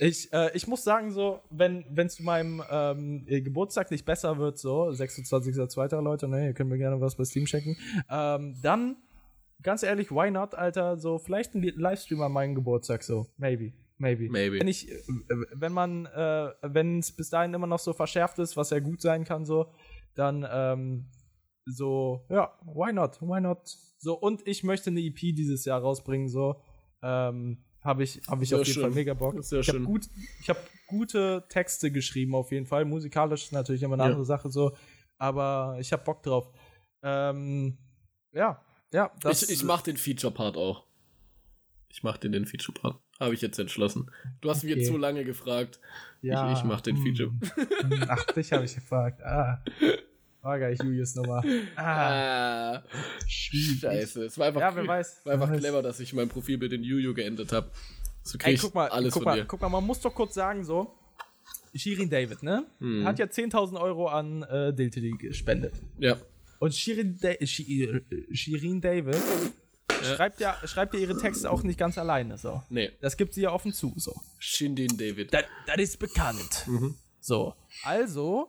Ich, äh, ich muss sagen, so, wenn es zu meinem ähm, äh, Geburtstag nicht besser wird, so, 26.02. Leute, ne, ihr könnt mir gerne was bei Steam checken, ähm, dann, ganz ehrlich, why not, Alter, so, vielleicht ein Li- Livestream an meinem Geburtstag, so, maybe, maybe. Maybe. Wenn ich, äh, wenn man, äh, wenn es bis dahin immer noch so verschärft ist, was ja gut sein kann, so, dann, ähm, so, ja, why not, why not? So, und ich möchte eine EP dieses Jahr rausbringen, so, ähm, habe ich, hab ich Sehr auf jeden schön. Fall mega Bock. Sehr ich habe gut, ich habe gute Texte geschrieben auf jeden Fall. Musikalisch ist natürlich immer eine Ja. andere Sache so, aber ich habe Bock drauf. Ähm, ja, ja. Ich ich mache den Feature-Part auch. Ich mache den, den Feature-Part. Habe ich jetzt entschlossen. Du hast mich Okay. jetzt so lange gefragt. ja, ich ich mach den Feature. hm, Ach, dich habe ich gefragt. Ah. War gar nicht Julius Nummer. Ah, Ah, scheiße. Es war einfach, Ja, wer weiß. war einfach clever, dass ich mein Profilbild in Juju geändert habe. So krieg Ey, ich guck mal, alles guck von mal, dir. guck mal, man muss doch kurz sagen so, Shirin David, ne? Mhm. Hat ja 10.000 Euro an äh, Diltily gespendet. Ja. Und Shirin, da Shi äh, Shirin David schreibt, ja, schreibt ja ihre Texte auch nicht ganz alleine. So. Nee. Das gibt sie ja offen zu. So. Shindin David. Das, das ist bekannt. So. Also,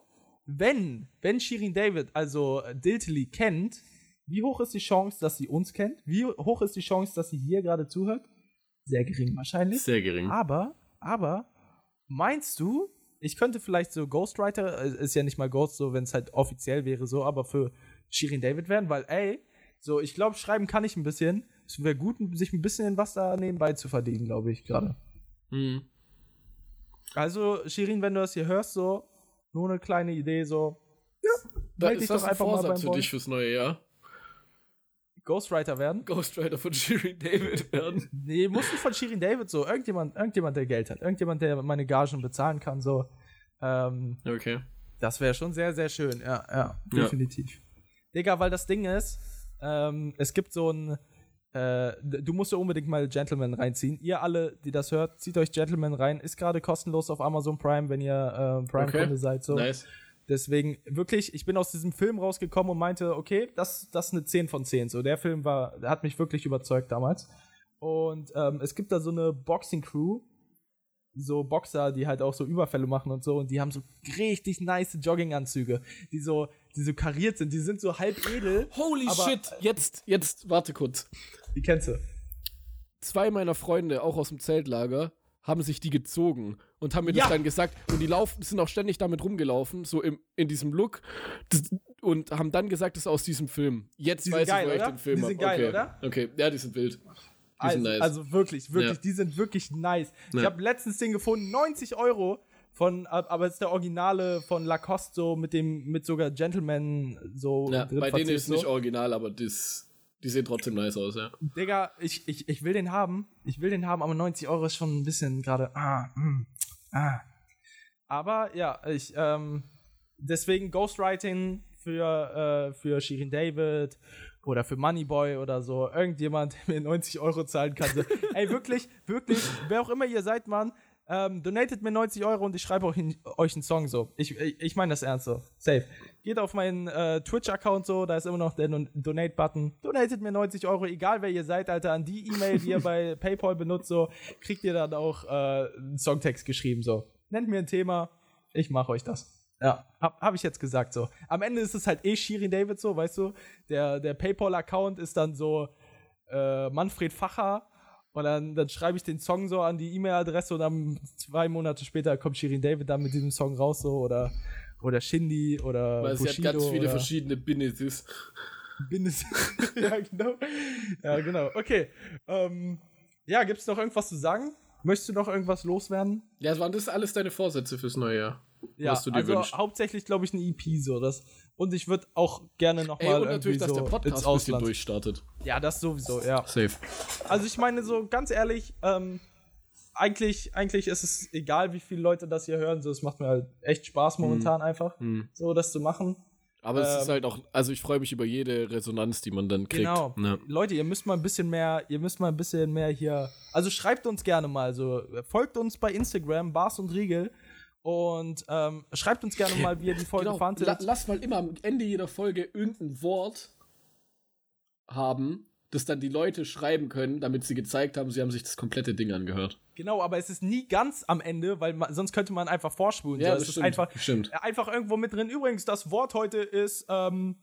wenn, wenn Shirin David also äh, Diltily kennt, wie hoch ist die Chance, dass sie uns kennt? Wie hoch ist die Chance, dass sie hier gerade zuhört? Sehr gering wahrscheinlich. Sehr gering. Aber, aber, meinst du, ich könnte vielleicht so Ghostwriter, äh, ist ja nicht mal Ghost, so wenn es halt offiziell wäre, so, aber für Shirin David werden, weil, ey, so, ich glaube, schreiben kann ich ein bisschen. Es wäre gut, sich ein bisschen was da nebenbei zu verdienen, glaube ich, gerade. Mhm. Also, Shirin, wenn du das hier hörst, so, nur eine kleine Idee, so, Da meld ist das doch ein einfach mal Vorsatz beim für Boy. dich fürs neue Jahr. Ghostwriter werden. Ghostwriter von Shindin David werden. Nee, muss nicht von Shirin David so. Irgendjemand, irgendjemand, der Geld hat. Irgendjemand, der meine Gagen bezahlen kann, so. Ähm, Okay. Das wäre schon sehr, sehr schön, ja, ja, Ja. definitiv. Digga, weil das Ding ist, ähm, es gibt so ein, äh, du musst ja unbedingt mal Gentleman reinziehen. Ihr alle, die das hört, zieht euch Gentleman rein. Ist gerade kostenlos auf Amazon Prime, wenn ihr äh, Prime-Kunde Okay. seid. So. Nice. Deswegen, wirklich, ich bin aus diesem Film rausgekommen und meinte, okay, das, das ist eine 10 von 10. So, der Film war, der hat mich wirklich überzeugt damals. Und ähm, es gibt da so eine Boxing-Crew, so Boxer, die halt auch so Überfälle machen und so, und die haben so richtig nice Jogginganzüge, die so, die so kariert sind, die sind so halb edel. Holy shit. Jetzt, jetzt, warte kurz. Die kennst du. Zwei meiner Freunde, auch aus dem Zeltlager, haben sich die gezogen und haben mir Ja. das dann gesagt. Und die laufen, sind auch ständig damit rumgelaufen, so im, in diesem Look. Und haben dann gesagt, das ist aus diesem Film. Jetzt Die weiß geil, ich, wo ich oder? den Film Die hab. sind geil, okay. oder? Okay, ja, die sind wild. Die Also, sind nice. also wirklich, wirklich, Ja. die sind wirklich nice. Ich Ja. habe letztens den gefunden, 90 Euro von, aber es ist der Originale von Lacoste so mit dem, mit sogar Gentleman so ja, bei denen ist nicht so. original, aber das, die sehen trotzdem nice aus, ja. Digga, ich, ich, ich will den haben. Ich will den haben, aber 90 Euro ist schon ein bisschen gerade. Ah, mm, ah. Aber ja, ich, ähm, deswegen Ghostwriting für, äh, für Shirin David oder für Moneyboy oder so. Irgendjemand, der mir 90 Euro zahlen kann. Ey, wirklich, wirklich, wer auch immer ihr seid, Mann, ähm, donatet mir 90 Euro und ich schreibe euch, euch einen Song so. Ich, ich, ich meine das ernst so. Safe. Geht auf meinen äh, Twitch-Account so, da ist immer noch der Don- Donate-Button. Donatet mir 90 Euro, egal wer ihr seid, Alter. An die E-Mail, die ihr bei PayPal benutzt, so, kriegt ihr dann auch äh, einen Songtext geschrieben so. nennt mir ein Thema, ich mache euch das. Ja, hab, hab ich jetzt gesagt so. Am Ende ist es halt eh Shirin David so, weißt du? Der, der PayPal-Account ist dann so äh, Manfred Facher und dann, dann schreibe ich den Song so an die E-Mail-Adresse und dann zwei Monate später kommt Shirin David dann mit diesem Song raus so oder oder Shindy oder Weil sie Bushido hat ganz viele verschiedene Businesses. Bindes ja, genau. Ja, genau. Okay. Ähm, ja, gibt's noch irgendwas zu sagen? Möchtest du noch irgendwas loswerden? Ja, waren das alles deine Vorsätze fürs neue Jahr? Ja, Was du dir also wünschst. hauptsächlich glaube ich eine EP so das und ich würde auch gerne noch Ey, mal und natürlich, dass so der Podcast ein bisschen durchstartet. Ja, das sowieso, ja. Safe. Also ich meine so ganz ehrlich, ähm, eigentlich eigentlich ist es egal, wie viele Leute das hier hören, so es macht mir halt echt Spaß momentan einfach, Hm. so das zu machen. Aber es Ähm, ist halt auch, also ich freue mich über jede Resonanz, die man dann kriegt. Genau. Ne? Leute, ihr müsst mal ein bisschen mehr, ihr müsst mal ein bisschen mehr hier. Also schreibt uns gerne mal so. Folgt uns bei Instagram, Bars und Riegel. Und ähm, schreibt uns gerne mal, wie ihr die Folge Genau. fandet. La lass mal immer am Ende jeder Folge irgendein Wort haben, das dann die Leute schreiben können, damit sie gezeigt haben, sie haben sich das komplette Ding angehört. genau, aber es ist nie ganz am Ende, weil man, sonst könnte man einfach vorspulen. Ja, so, das es ist stimmt, einfach, stimmt. einfach irgendwo mit drin. Übrigens, das Wort heute ist ähm,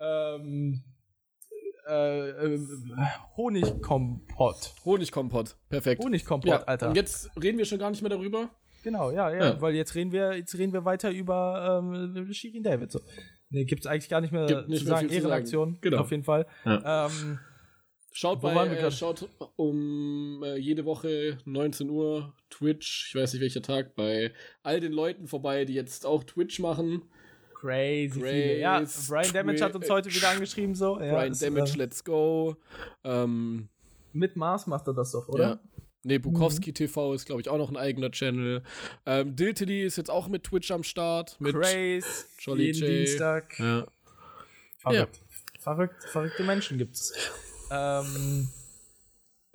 ähm, äh, äh, Honigkompott. Honigkompott. Perfekt. Honigkompott, ja, Alter. Und jetzt reden wir schon gar nicht mehr darüber. Genau, ja, ja, Ja. weil jetzt reden wir, jetzt reden wir weiter über ähm, Shirin David. So. Nee, gibt's eigentlich gar nicht mehr Gibt nicht zu mehr sagen. Ehrenaktion. Genau. auf jeden Fall. Ähm, Schaut bei, äh, schaut um äh, jede Woche 19 Uhr Twitch, ich weiß nicht welcher Tag, bei all den Leuten vorbei, die jetzt auch Twitch machen. crazy Grace, viele. Ja, Brian Damage hat uns heute wieder angeschrieben, so. Ja, Brian Damage, äh, Let's Go. Ähm, mit Mars macht er das doch, oder? Ja. Nee, Bukowski Mhm. TV ist, glaube ich, auch noch ein eigener Channel. Ähm, Diltily ist jetzt auch mit Twitch am Start. Mit Grace, Jolly jeden J. Dienstag. Ja. Verrückt. Verrückt, verrückte Menschen gibt's. ähm,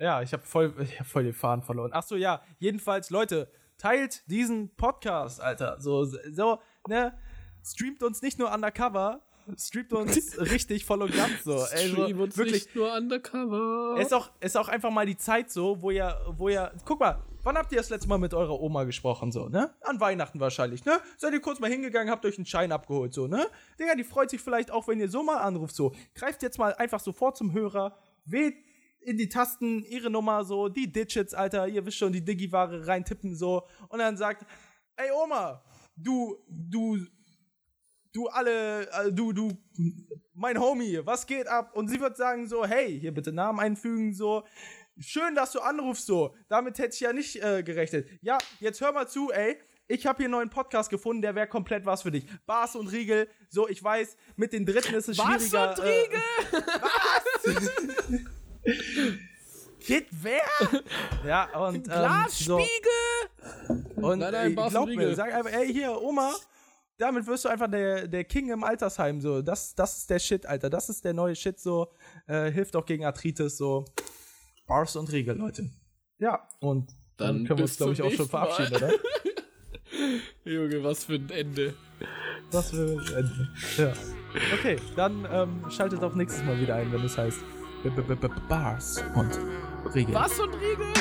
ja, ich habe voll, ich hab voll den Faden verloren. Ach so, ja. Jedenfalls, Leute, teilt diesen Podcast, Alter. So, so, ne? Streamt uns nicht nur undercover, streamt uns richtig voll und ganz so. Ey, so Stream uns wirklich. nicht nur undercover. Es ist auch, ist auch einfach mal die Zeit so, wo ihr, wo ihr, guck mal, wann habt ihr das letzte Mal mit eurer Oma gesprochen, so, ne? An Weihnachten wahrscheinlich, ne? Seid ihr kurz mal hingegangen, habt euch einen Schein abgeholt, so, ne? Digga, die freut sich vielleicht auch, wenn ihr so mal anruft, so. Greift jetzt mal einfach sofort zum Hörer, wählt in die Tasten ihre Nummer, so, die Digits, Alter, ihr wisst schon, die Digi-Ware reintippen, so, und dann sagt, ey Oma, du, du, du alle, äh, du, du, mein Homie, was geht ab? Und sie wird sagen so, hey, hier bitte Namen einfügen, so, schön, dass du anrufst, so, damit hätte ich ja nicht äh, gerechnet. Ja, jetzt hör mal zu, ey, ich habe hier einen neuen Podcast gefunden, der wäre komplett was für dich. Bars und Riegel, so, ich weiß, mit den Dritten ist es Was schwieriger. und Riegel? Äh, Kid, wer? Ja, und, ähm, so. Und Nein, nein, äh, Bars glaub und mir, Riegel. sag einfach, ey, hier, Oma, damit wirst du einfach der, der King im Altersheim, so. Das, das ist der Shit, Alter. Das ist der neue Shit, so. Äh, hilft auch gegen Arthritis, so. Bars und Riegel, Leute. Ja, und dann, Dann können wir uns, glaube ich, auch schon Mal. verabschieden, oder? Junge, was für ein Ende. Das für Ende. Ja. Okay, dann ähm, schaltet auch nächstes Mal wieder ein, wenn es heißt B -B -B -B Bars und Riegel. Was und Riegel?